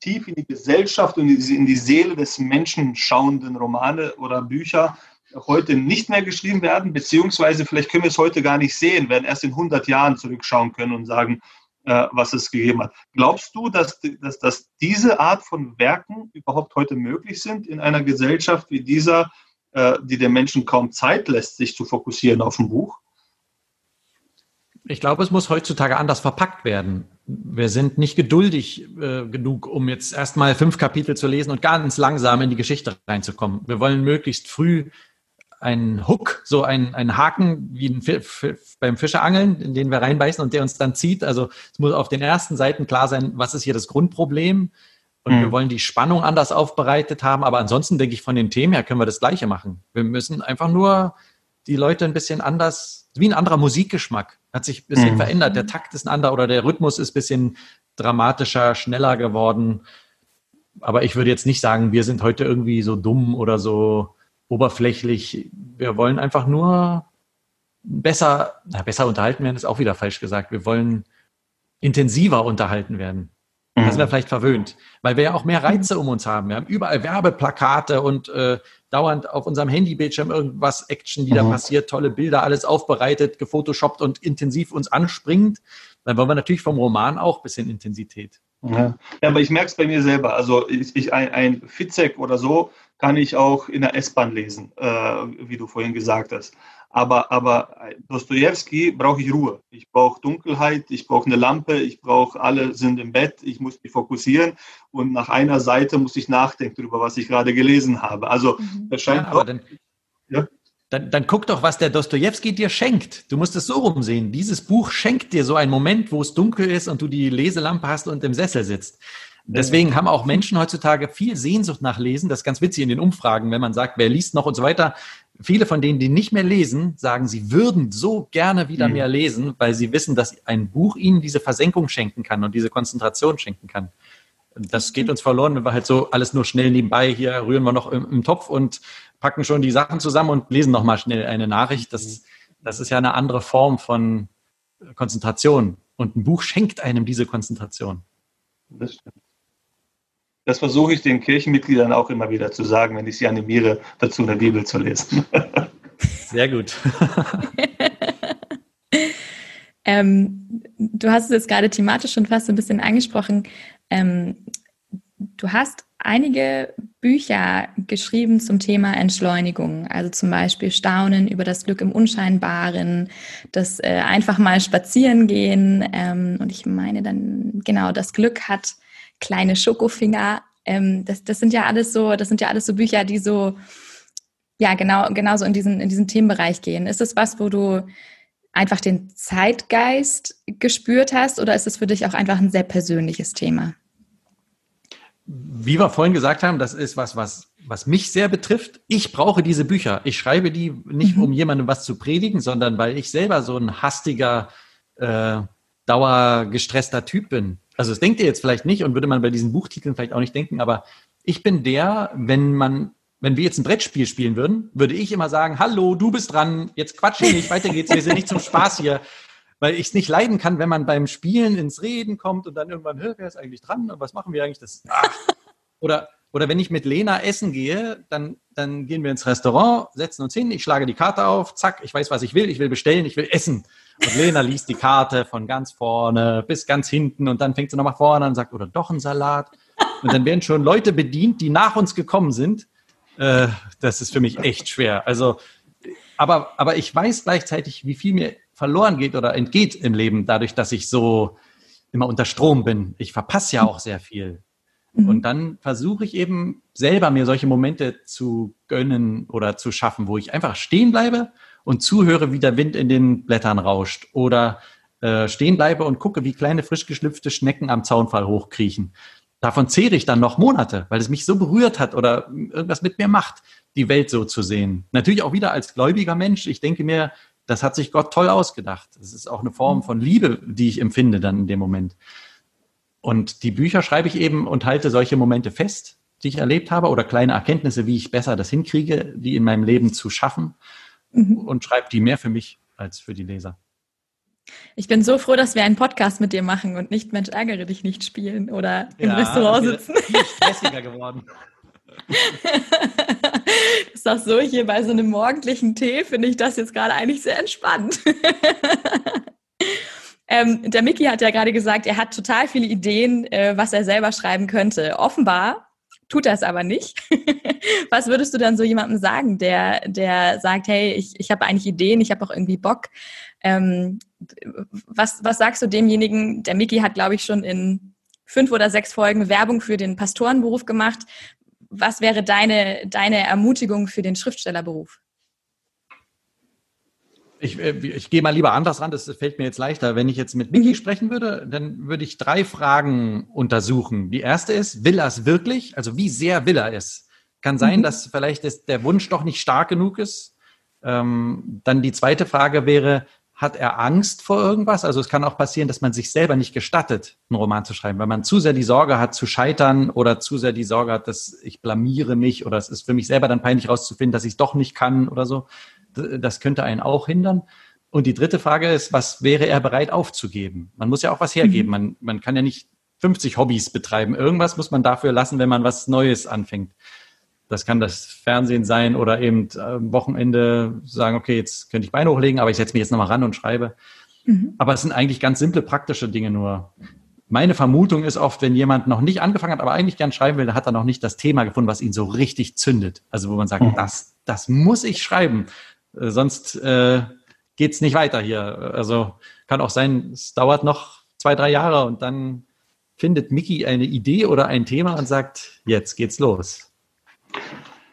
[SPEAKER 3] tief in die Gesellschaft und in die Seele des Menschen schauenden Romane oder Bücher heute nicht mehr geschrieben werden, beziehungsweise vielleicht können wir es heute gar nicht sehen, werden erst in 100 Jahren zurückschauen können und sagen, äh, was es gegeben hat. Glaubst du, dass, dass, dass diese Art von Werken überhaupt heute möglich sind in einer Gesellschaft wie dieser, äh, die den Menschen kaum Zeit lässt, sich zu fokussieren auf ein Buch?
[SPEAKER 1] Ich glaube, es muss heutzutage anders verpackt werden. Wir sind nicht geduldig äh, genug, um jetzt erstmal fünf Kapitel zu lesen und ganz langsam in die Geschichte reinzukommen. Wir wollen möglichst früh einen Hook, so einen, einen Haken wie ein beim Fischeangeln, in den wir reinbeißen und der uns dann zieht. Also es muss auf den ersten Seiten klar sein, was ist hier das Grundproblem. Und mhm. wir wollen die Spannung anders aufbereitet haben. Aber ansonsten denke ich, von den Themen her können wir das Gleiche machen. Wir müssen einfach nur die Leute ein bisschen anders, wie ein anderer Musikgeschmack, hat sich ein bisschen mhm. verändert. Der Takt ist ein anderer oder der Rhythmus ist ein bisschen dramatischer, schneller geworden. Aber ich würde jetzt nicht sagen, wir sind heute irgendwie so dumm oder so oberflächlich. Wir wollen einfach nur besser, na, besser unterhalten werden, ist auch wieder falsch gesagt. Wir wollen intensiver unterhalten werden. Da sind wir mhm. vielleicht verwöhnt, weil wir ja auch mehr Reize um uns haben. Wir haben überall Werbeplakate und äh, dauernd auf unserem Handybildschirm irgendwas Action, die da mhm. passiert, tolle Bilder, alles aufbereitet, gefotoshoppt und intensiv uns anspringt. Dann wollen wir natürlich vom Roman auch ein bisschen Intensität.
[SPEAKER 3] Ja, ja aber ich merke es bei mir selber. Also ich, ich ein, ein Fitzek oder so kann ich auch in der S-Bahn lesen, äh, wie du vorhin gesagt hast. Aber, aber Dostoevsky brauche ich Ruhe. Ich brauche Dunkelheit, ich brauche eine Lampe, ich brauche, alle sind im Bett, ich muss mich fokussieren und nach einer Seite muss ich nachdenken darüber, was ich gerade gelesen habe. Also mhm. das scheint ja,
[SPEAKER 1] dann, ja? dann, dann guck doch, was der Dostoevsky dir schenkt. Du musst es so rumsehen. Dieses Buch schenkt dir so einen Moment, wo es dunkel ist und du die Leselampe hast und im Sessel sitzt. Deswegen haben auch Menschen heutzutage viel Sehnsucht nach Lesen. Das ist ganz witzig in den Umfragen, wenn man sagt, wer liest noch und so weiter. Viele von denen, die nicht mehr lesen, sagen, sie würden so gerne wieder mhm. mehr lesen, weil sie wissen, dass ein Buch ihnen diese Versenkung schenken kann und diese Konzentration schenken kann. Das geht uns verloren, wenn wir halt so alles nur schnell nebenbei hier rühren wir noch im, im Topf und packen schon die Sachen zusammen und lesen noch mal schnell eine Nachricht. Das, das ist ja eine andere Form von Konzentration. Und ein Buch schenkt einem diese Konzentration.
[SPEAKER 3] Das stimmt. Das versuche ich den Kirchenmitgliedern auch immer wieder zu sagen, wenn ich sie animiere, dazu eine Bibel zu lesen.
[SPEAKER 1] Sehr gut.
[SPEAKER 2] ähm, du hast es jetzt gerade thematisch schon fast ein bisschen angesprochen. Ähm, du hast einige Bücher geschrieben zum Thema Entschleunigung, also zum Beispiel Staunen über das Glück im Unscheinbaren, das äh, einfach mal spazieren gehen. Ähm, und ich meine dann, genau, das Glück hat kleine Schokofinger. Ähm, das, das sind ja alles so, das sind ja alles so Bücher, die so, ja, genau, genauso in diesen, in diesen Themenbereich gehen. Ist das was, wo du einfach den Zeitgeist gespürt hast oder ist es für dich auch einfach ein sehr persönliches Thema?
[SPEAKER 1] Wie wir vorhin gesagt haben, das ist was, was, was mich sehr betrifft. Ich brauche diese Bücher. Ich schreibe die nicht, mhm. um jemandem was zu predigen, sondern weil ich selber so ein hastiger, äh, dauergestresster Typ bin. Also das denkt ihr jetzt vielleicht nicht und würde man bei diesen Buchtiteln vielleicht auch nicht denken, aber ich bin der, wenn man, wenn wir jetzt ein Brettspiel spielen würden, würde ich immer sagen, hallo, du bist dran, jetzt quatsche nicht, weiter geht's, wir sind nicht zum Spaß hier. Weil ich es nicht leiden kann, wenn man beim Spielen ins Reden kommt und dann irgendwann, wer ist eigentlich dran und was machen wir eigentlich? Das, ach. Oder, oder wenn ich mit Lena essen gehe, dann, dann gehen wir ins Restaurant, setzen uns hin, ich schlage die Karte auf, zack, ich weiß, was ich will, ich will bestellen, ich will essen. Und Lena liest die Karte von ganz vorne bis ganz hinten und dann fängt sie nochmal vorne an und sagt, oder doch ein Salat. Und dann werden schon Leute bedient, die nach uns gekommen sind. Äh, das ist für mich echt schwer. Also, aber, aber ich weiß gleichzeitig, wie viel mir verloren geht oder entgeht im Leben, dadurch, dass ich so immer unter Strom bin. Ich verpasse ja auch sehr viel. Mhm. Und dann versuche ich eben selber mir solche Momente zu gönnen oder zu schaffen, wo ich einfach stehen bleibe und zuhöre, wie der Wind in den Blättern rauscht oder äh, stehen bleibe und gucke, wie kleine frisch geschlüpfte Schnecken am Zaunfall hochkriechen. Davon zehre ich dann noch Monate, weil es mich so berührt hat oder irgendwas mit mir macht, die Welt so zu sehen. Natürlich auch wieder als gläubiger Mensch. Ich denke mir, das hat sich Gott toll ausgedacht. Das ist auch eine Form von Liebe, die ich empfinde dann in dem Moment. Und die Bücher schreibe ich eben und halte solche Momente fest, die ich erlebt habe oder kleine Erkenntnisse, wie ich besser das hinkriege, die in meinem Leben zu schaffen mhm. und schreibe die mehr für mich als für die Leser.
[SPEAKER 2] Ich bin so froh, dass wir einen Podcast mit dir machen und nicht Mensch, ärgere dich nicht spielen oder im ja, Restaurant sitzen. Viel stressiger geworden. das ist auch so, hier bei so einem morgendlichen Tee finde ich das jetzt gerade eigentlich sehr entspannt. ähm, der Mickey hat ja gerade gesagt, er hat total viele Ideen, äh, was er selber schreiben könnte. Offenbar tut das aber nicht. Was würdest du dann so jemandem sagen, der, der sagt, hey, ich, ich habe eigentlich Ideen, ich habe auch irgendwie Bock. Ähm, was, was sagst du demjenigen, der Miki hat, glaube ich, schon in fünf oder sechs Folgen Werbung für den Pastorenberuf gemacht. Was wäre deine, deine Ermutigung für den Schriftstellerberuf?
[SPEAKER 1] Ich, äh, ich gehe mal lieber anders ran, das fällt mir jetzt leichter. Wenn ich jetzt mit Micky sprechen würde, dann würde ich drei Fragen untersuchen. Die erste ist, will er es wirklich? Also wie sehr will er es? Kann sein, mhm. dass vielleicht das, der Wunsch doch nicht stark genug ist. Ähm, dann die zweite Frage wäre, hat er Angst vor irgendwas? Also es kann auch passieren, dass man sich selber nicht gestattet, einen Roman zu schreiben, weil man zu sehr die Sorge hat zu scheitern oder zu sehr die Sorge hat, dass ich blamiere mich oder es ist für mich selber dann peinlich rauszufinden, dass ich es doch nicht kann oder so das könnte einen auch hindern. Und die dritte Frage ist, was wäre er bereit aufzugeben? Man muss ja auch was hergeben. Mhm. Man, man kann ja nicht 50 Hobbys betreiben. Irgendwas muss man dafür lassen, wenn man was Neues anfängt. Das kann das Fernsehen sein oder eben am Wochenende sagen, okay, jetzt könnte ich Beine hochlegen, aber ich setze mich jetzt nochmal ran und schreibe. Mhm. Aber es sind eigentlich ganz simple, praktische Dinge nur. Meine Vermutung ist oft, wenn jemand noch nicht angefangen hat, aber eigentlich gern schreiben will, dann hat er noch nicht das Thema gefunden, was ihn so richtig zündet. Also wo man sagt, mhm. das, das muss ich schreiben. Äh, sonst äh, geht's nicht weiter hier. Also kann auch sein, es dauert noch zwei, drei Jahre und dann findet Miki eine Idee oder ein Thema und sagt, jetzt geht's los.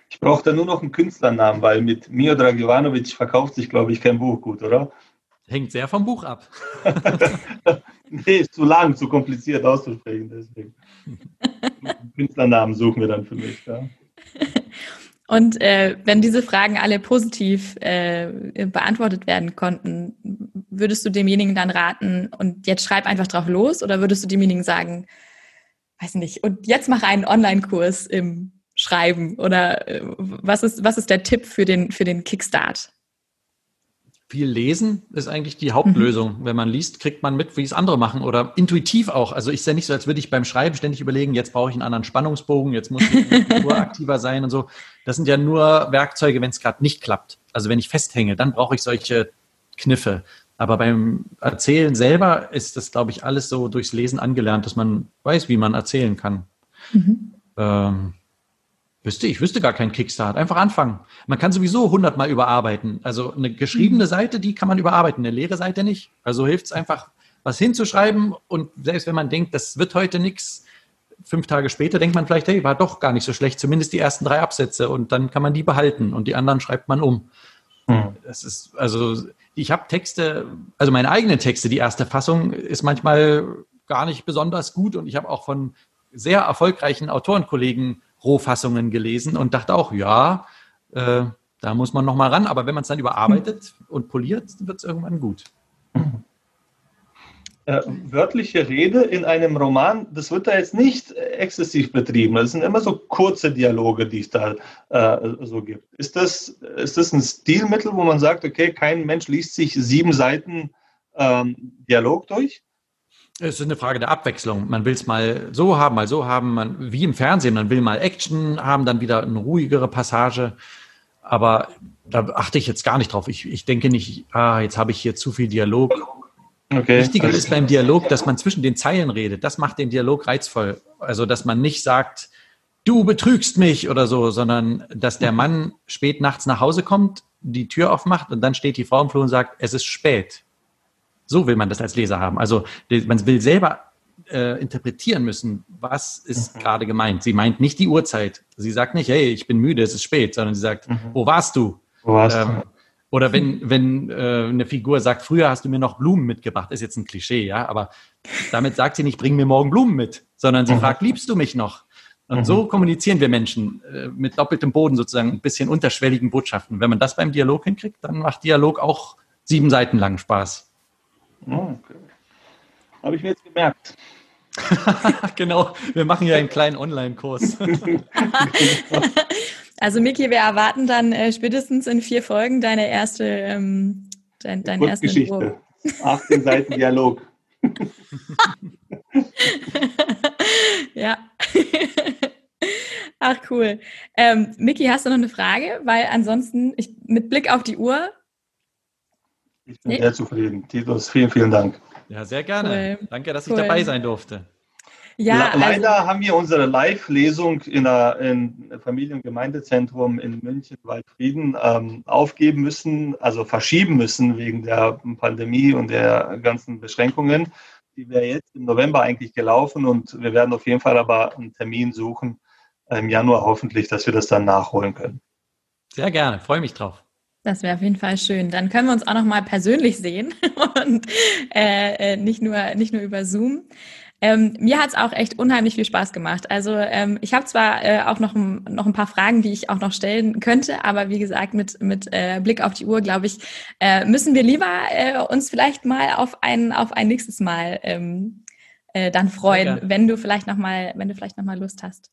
[SPEAKER 3] Ich brauche da nur noch einen Künstlernamen, weil mit Mio Dragivanovic verkauft sich, glaube ich, kein Buch gut, oder?
[SPEAKER 1] Hängt sehr vom Buch ab.
[SPEAKER 3] nee, ist zu lang, zu kompliziert auszusprechen, deswegen. Künstlernamen suchen wir dann für mich. Ja.
[SPEAKER 2] Und äh, wenn diese Fragen alle positiv äh, beantwortet werden konnten, würdest du demjenigen dann raten, und jetzt schreib einfach drauf los, oder würdest du demjenigen sagen, weiß nicht, und jetzt mach einen Online-Kurs im Schreiben? Oder äh, was, ist, was ist der Tipp für den, für den Kickstart?
[SPEAKER 1] Viel lesen ist eigentlich die Hauptlösung. Mhm. Wenn man liest, kriegt man mit, wie es andere machen oder intuitiv auch. Also ist ja nicht so, als würde ich beim Schreiben ständig überlegen, jetzt brauche ich einen anderen Spannungsbogen, jetzt muss ich nur aktiver sein und so. Das sind ja nur Werkzeuge, wenn es gerade nicht klappt. Also wenn ich festhänge, dann brauche ich solche Kniffe. Aber beim Erzählen selber ist das, glaube ich, alles so durchs Lesen angelernt, dass man weiß, wie man erzählen kann. Mhm. Ähm, Wüsste ich, wüsste gar keinen Kickstart. Einfach anfangen. Man kann sowieso hundertmal überarbeiten. Also eine geschriebene mhm. Seite, die kann man überarbeiten, eine leere Seite nicht. Also hilft es einfach, was hinzuschreiben und selbst wenn man denkt, das wird heute nichts, fünf Tage später denkt man vielleicht, hey, war doch gar nicht so schlecht, zumindest die ersten drei Absätze und dann kann man die behalten und die anderen schreibt man um. Mhm. Das ist, also ich habe Texte, also meine eigenen Texte, die erste Fassung ist manchmal gar nicht besonders gut und ich habe auch von sehr erfolgreichen Autorenkollegen Rohfassungen gelesen und dachte auch, ja, äh, da muss man noch mal ran. Aber wenn man es dann überarbeitet und poliert, wird es irgendwann gut.
[SPEAKER 3] Äh, wörtliche Rede in einem Roman, das wird da jetzt nicht exzessiv betrieben. Das sind immer so kurze Dialoge, die es da äh, so gibt. Ist das, ist das ein Stilmittel, wo man sagt, okay, kein Mensch liest sich sieben Seiten ähm, Dialog durch?
[SPEAKER 1] Es ist eine Frage der Abwechslung. Man will es mal so haben, mal so haben, man, wie im Fernsehen, man will mal Action haben, dann wieder eine ruhigere Passage. Aber da achte ich jetzt gar nicht drauf. Ich, ich denke nicht, ah, jetzt habe ich hier zu viel Dialog. Okay. Wichtiger ist beim Dialog, dass man zwischen den Zeilen redet. Das macht den Dialog reizvoll. Also, dass man nicht sagt, du betrügst mich oder so, sondern dass der Mann spät nachts nach Hause kommt, die Tür aufmacht und dann steht die Frau im Flur und sagt, es ist spät. So will man das als Leser haben. Also man will selber äh, interpretieren müssen, was ist mhm. gerade gemeint. Sie meint nicht die Uhrzeit. Sie sagt nicht, hey, ich bin müde, es ist spät, sondern sie sagt, mhm. wo warst du? Wo warst ähm, du? Oder wenn, wenn äh, eine Figur sagt, früher hast du mir noch Blumen mitgebracht, ist jetzt ein Klischee, ja, aber damit sagt sie nicht, bring mir morgen Blumen mit, sondern sie mhm. fragt, liebst du mich noch? Und mhm. so kommunizieren wir Menschen äh, mit doppeltem Boden sozusagen, ein bisschen unterschwelligen Botschaften. Wenn man das beim Dialog hinkriegt, dann macht Dialog auch sieben Seiten lang Spaß.
[SPEAKER 3] Oh, okay. Habe ich mir jetzt gemerkt.
[SPEAKER 1] genau, wir machen ja einen kleinen Online-Kurs.
[SPEAKER 2] also Miki, wir erwarten dann äh, spätestens in vier Folgen deine erste, ähm, dein, dein ersten
[SPEAKER 3] Geschichte. 18 Seiten Dialog.
[SPEAKER 2] ja. Ach cool. Ähm, Miki, hast du noch eine Frage? Weil ansonsten, ich, mit Blick auf die Uhr,
[SPEAKER 3] ich bin nee. sehr zufrieden. Titus, vielen, vielen Dank.
[SPEAKER 1] Ja, sehr gerne. Cool. Danke, dass cool. ich dabei sein durfte.
[SPEAKER 3] Ja, leider also, haben wir unsere Live-Lesung in der Familien- und Gemeindezentrum in München Waldfrieden ähm, aufgeben müssen, also verschieben müssen wegen der Pandemie und der ganzen Beschränkungen. Die wäre jetzt im November eigentlich gelaufen und wir werden auf jeden Fall aber einen Termin suchen im Januar hoffentlich, dass wir das dann nachholen können.
[SPEAKER 1] Sehr gerne, freue mich drauf.
[SPEAKER 2] Das wäre auf jeden Fall schön. Dann können wir uns auch noch mal persönlich sehen und äh, äh, nicht nur nicht nur über Zoom. Ähm, mir hat es auch echt unheimlich viel Spaß gemacht. Also ähm, ich habe zwar äh, auch noch, ein, noch ein paar Fragen, die ich auch noch stellen könnte, aber wie gesagt, mit, mit äh, Blick auf die Uhr, glaube ich, äh, müssen wir lieber äh, uns vielleicht mal auf ein, auf ein nächstes Mal ähm, äh, dann freuen, ja. wenn du vielleicht noch mal, wenn du vielleicht noch mal Lust hast.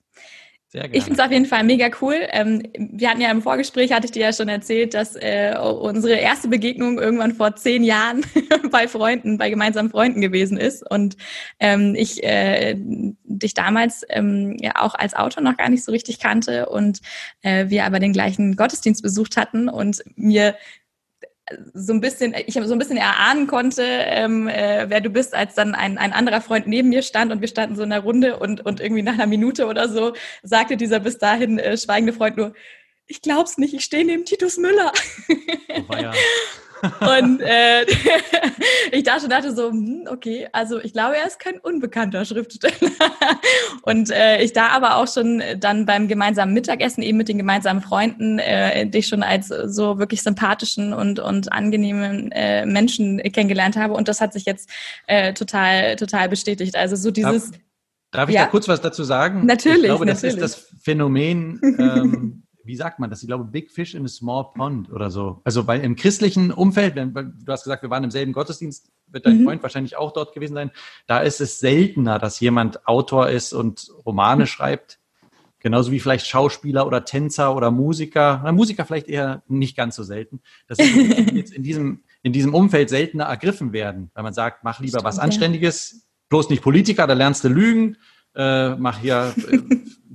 [SPEAKER 2] Ich finde es auf jeden Fall mega cool. Ähm, wir hatten ja im Vorgespräch, hatte ich dir ja schon erzählt, dass äh, unsere erste Begegnung irgendwann vor zehn Jahren bei Freunden, bei gemeinsamen Freunden gewesen ist und ähm, ich äh, dich damals ähm, ja auch als Autor noch gar nicht so richtig kannte und äh, wir aber den gleichen Gottesdienst besucht hatten und mir so ein bisschen, ich so ein bisschen erahnen konnte, ähm, äh, wer du bist, als dann ein, ein anderer Freund neben mir stand und wir standen so in der Runde und, und irgendwie nach einer Minute oder so sagte dieser bis dahin äh, schweigende Freund nur, ich glaub's nicht, ich stehe neben Titus Müller. Oh, ja. Und äh, ich dachte, dachte so, hm, okay, also ich glaube, er ist kein unbekannter Schriftsteller. Und äh, ich da aber auch schon dann beim gemeinsamen Mittagessen eben mit den gemeinsamen Freunden äh, dich schon als so wirklich sympathischen und, und angenehmen äh, Menschen kennengelernt habe. Und das hat sich jetzt äh, total, total bestätigt. Also so dieses.
[SPEAKER 1] Darf, darf ich ja? da kurz was dazu sagen?
[SPEAKER 2] Natürlich. Ich
[SPEAKER 1] glaube,
[SPEAKER 2] das
[SPEAKER 1] natürlich. ist das Phänomen. Ähm, wie sagt man das? Ich glaube, Big Fish in a Small Pond oder so. Also weil im christlichen Umfeld, wenn, du hast gesagt, wir waren im selben Gottesdienst, wird dein mhm. Freund wahrscheinlich auch dort gewesen sein. Da ist es seltener, dass jemand Autor ist und Romane mhm. schreibt. Genauso wie vielleicht Schauspieler oder Tänzer oder Musiker. Na, Musiker vielleicht eher nicht ganz so selten. Dass jetzt in diesem, in diesem Umfeld seltener ergriffen werden, weil man sagt, mach lieber Stimmt, was Anständiges, ja. bloß nicht Politiker, da lernst du lügen, äh, mach hier äh,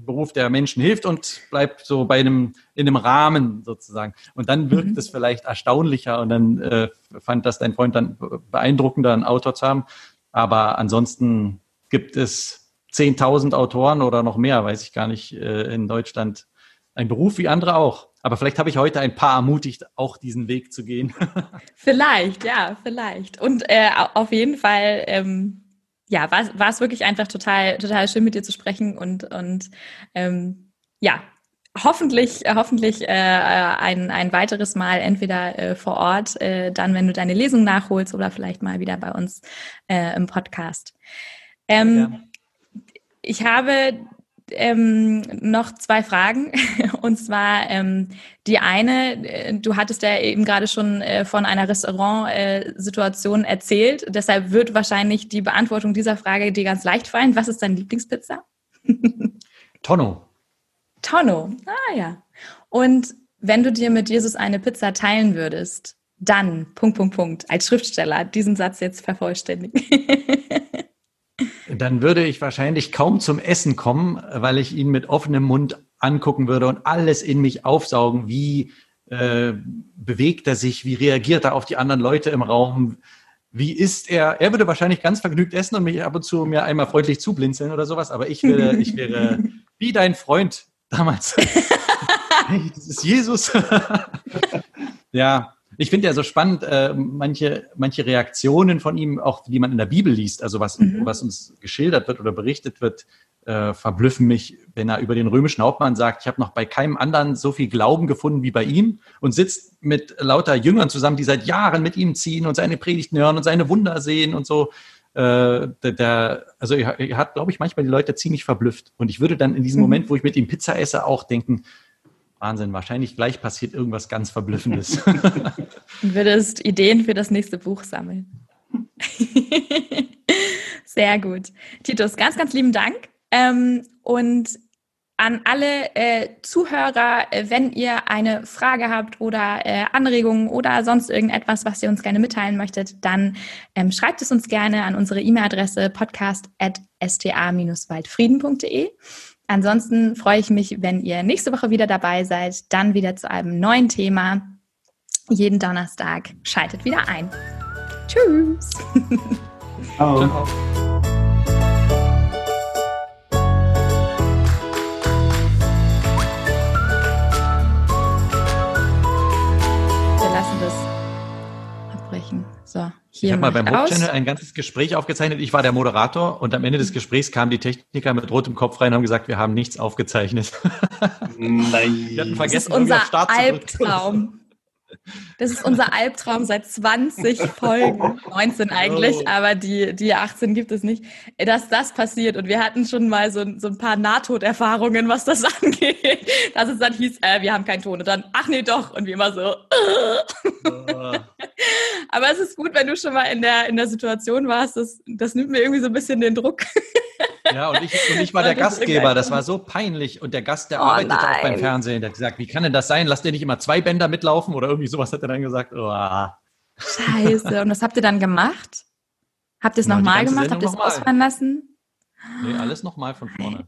[SPEAKER 1] Beruf, der Menschen hilft und bleibt so bei einem, in einem Rahmen sozusagen. Und dann wirkt mhm. es vielleicht erstaunlicher und dann äh, fand das dein Freund dann beeindruckender, einen Autor zu haben. Aber ansonsten gibt es 10.000 Autoren oder noch mehr, weiß ich gar nicht, äh, in Deutschland. Ein Beruf wie andere auch. Aber vielleicht habe ich heute ein paar ermutigt, auch diesen Weg zu gehen.
[SPEAKER 2] vielleicht, ja, vielleicht. Und äh, auf jeden Fall ähm, ja, war, war es wirklich einfach total, total schön mit dir zu sprechen und, und ähm, ja, hoffentlich, hoffentlich äh, ein, ein weiteres Mal entweder äh, vor Ort, äh, dann, wenn du deine Lesung nachholst oder vielleicht mal wieder bei uns äh, im Podcast. Ähm, ja. Ich habe ähm, noch zwei Fragen. Und zwar ähm, die eine, äh, du hattest ja eben gerade schon äh, von einer Restaurantsituation äh, erzählt. Deshalb wird wahrscheinlich die Beantwortung dieser Frage dir ganz leicht fallen. Was ist deine Lieblingspizza?
[SPEAKER 1] Tonno.
[SPEAKER 2] Tonno, ah ja. Und wenn du dir mit Jesus eine Pizza teilen würdest, dann, Punkt, Punkt, Punkt, als Schriftsteller, diesen Satz jetzt vervollständigen.
[SPEAKER 1] Dann würde ich wahrscheinlich kaum zum Essen kommen, weil ich ihn mit offenem Mund angucken würde und alles in mich aufsaugen. Wie äh, bewegt er sich? Wie reagiert er auf die anderen Leute im Raum? Wie ist er? Er würde wahrscheinlich ganz vergnügt essen und mich ab und zu mir einmal freundlich zublinzeln oder sowas, aber ich wäre, ich wäre wie dein Freund damals. das ist Jesus. ja, ich finde ja so spannend, äh, manche, manche Reaktionen von ihm, auch die man in der Bibel liest, also was, mhm. was uns geschildert wird oder berichtet wird, äh, verblüffen mich, wenn er über den römischen Hauptmann sagt, ich habe noch bei keinem anderen so viel Glauben gefunden wie bei ihm und sitzt mit lauter Jüngern zusammen, die seit Jahren mit ihm ziehen und seine Predigten hören und seine Wunder sehen und so. Äh, der, der, also er, er hat, glaube ich, manchmal die Leute ziemlich verblüfft. Und ich würde dann in diesem mhm. Moment, wo ich mit ihm Pizza esse, auch denken, Wahnsinn, wahrscheinlich gleich passiert irgendwas ganz Verblüffendes.
[SPEAKER 2] Du würdest Ideen für das nächste Buch sammeln. Sehr gut. Titus, ganz, ganz lieben Dank. Ähm, und an alle äh, Zuhörer, äh, wenn ihr eine Frage habt oder äh, Anregungen oder sonst irgendetwas, was ihr uns gerne mitteilen möchtet, dann ähm, schreibt es uns gerne an unsere E-Mail-Adresse podcast.sta-waldfrieden.de. Ansonsten freue ich mich, wenn ihr nächste Woche wieder dabei seid, dann wieder zu einem neuen Thema. Jeden Donnerstag schaltet wieder ein. Tschüss. Ciao. Ciao. So,
[SPEAKER 1] hier. Ich habe mal beim Hauptchannel ein ganzes Gespräch aufgezeichnet. Ich war der Moderator und am Ende des Gesprächs kamen die Techniker mit rotem Kopf rein und haben gesagt, wir haben nichts aufgezeichnet.
[SPEAKER 2] Nein. Wir hatten vergessen, das ist unser Albtraum. Das ist unser Albtraum seit 20 Folgen, 19 eigentlich, oh. aber die, die 18 gibt es nicht, dass das passiert. Und wir hatten schon mal so, so ein paar Nahtoderfahrungen, was das angeht. Dass es dann hieß, äh, wir haben keinen Ton. Und dann, ach nee, doch. Und wie immer so. Oh. aber es ist gut, wenn du schon mal in der, in der Situation warst. Das, das nimmt mir irgendwie so ein bisschen den Druck.
[SPEAKER 1] Ja, und ich, und ich war der Gastgeber. Das war so peinlich. Und der Gast, der oh, arbeitet nein. auch beim Fernsehen, der hat gesagt, wie kann denn das sein? Lasst ihr nicht immer zwei Bänder mitlaufen? Oder irgendwie sowas hat er dann gesagt. Oh.
[SPEAKER 2] Scheiße. Und was habt ihr dann gemacht? Habt ihr es nochmal gemacht? Habt ihr es ausfahren lassen?
[SPEAKER 1] Nee, alles nochmal von vorne.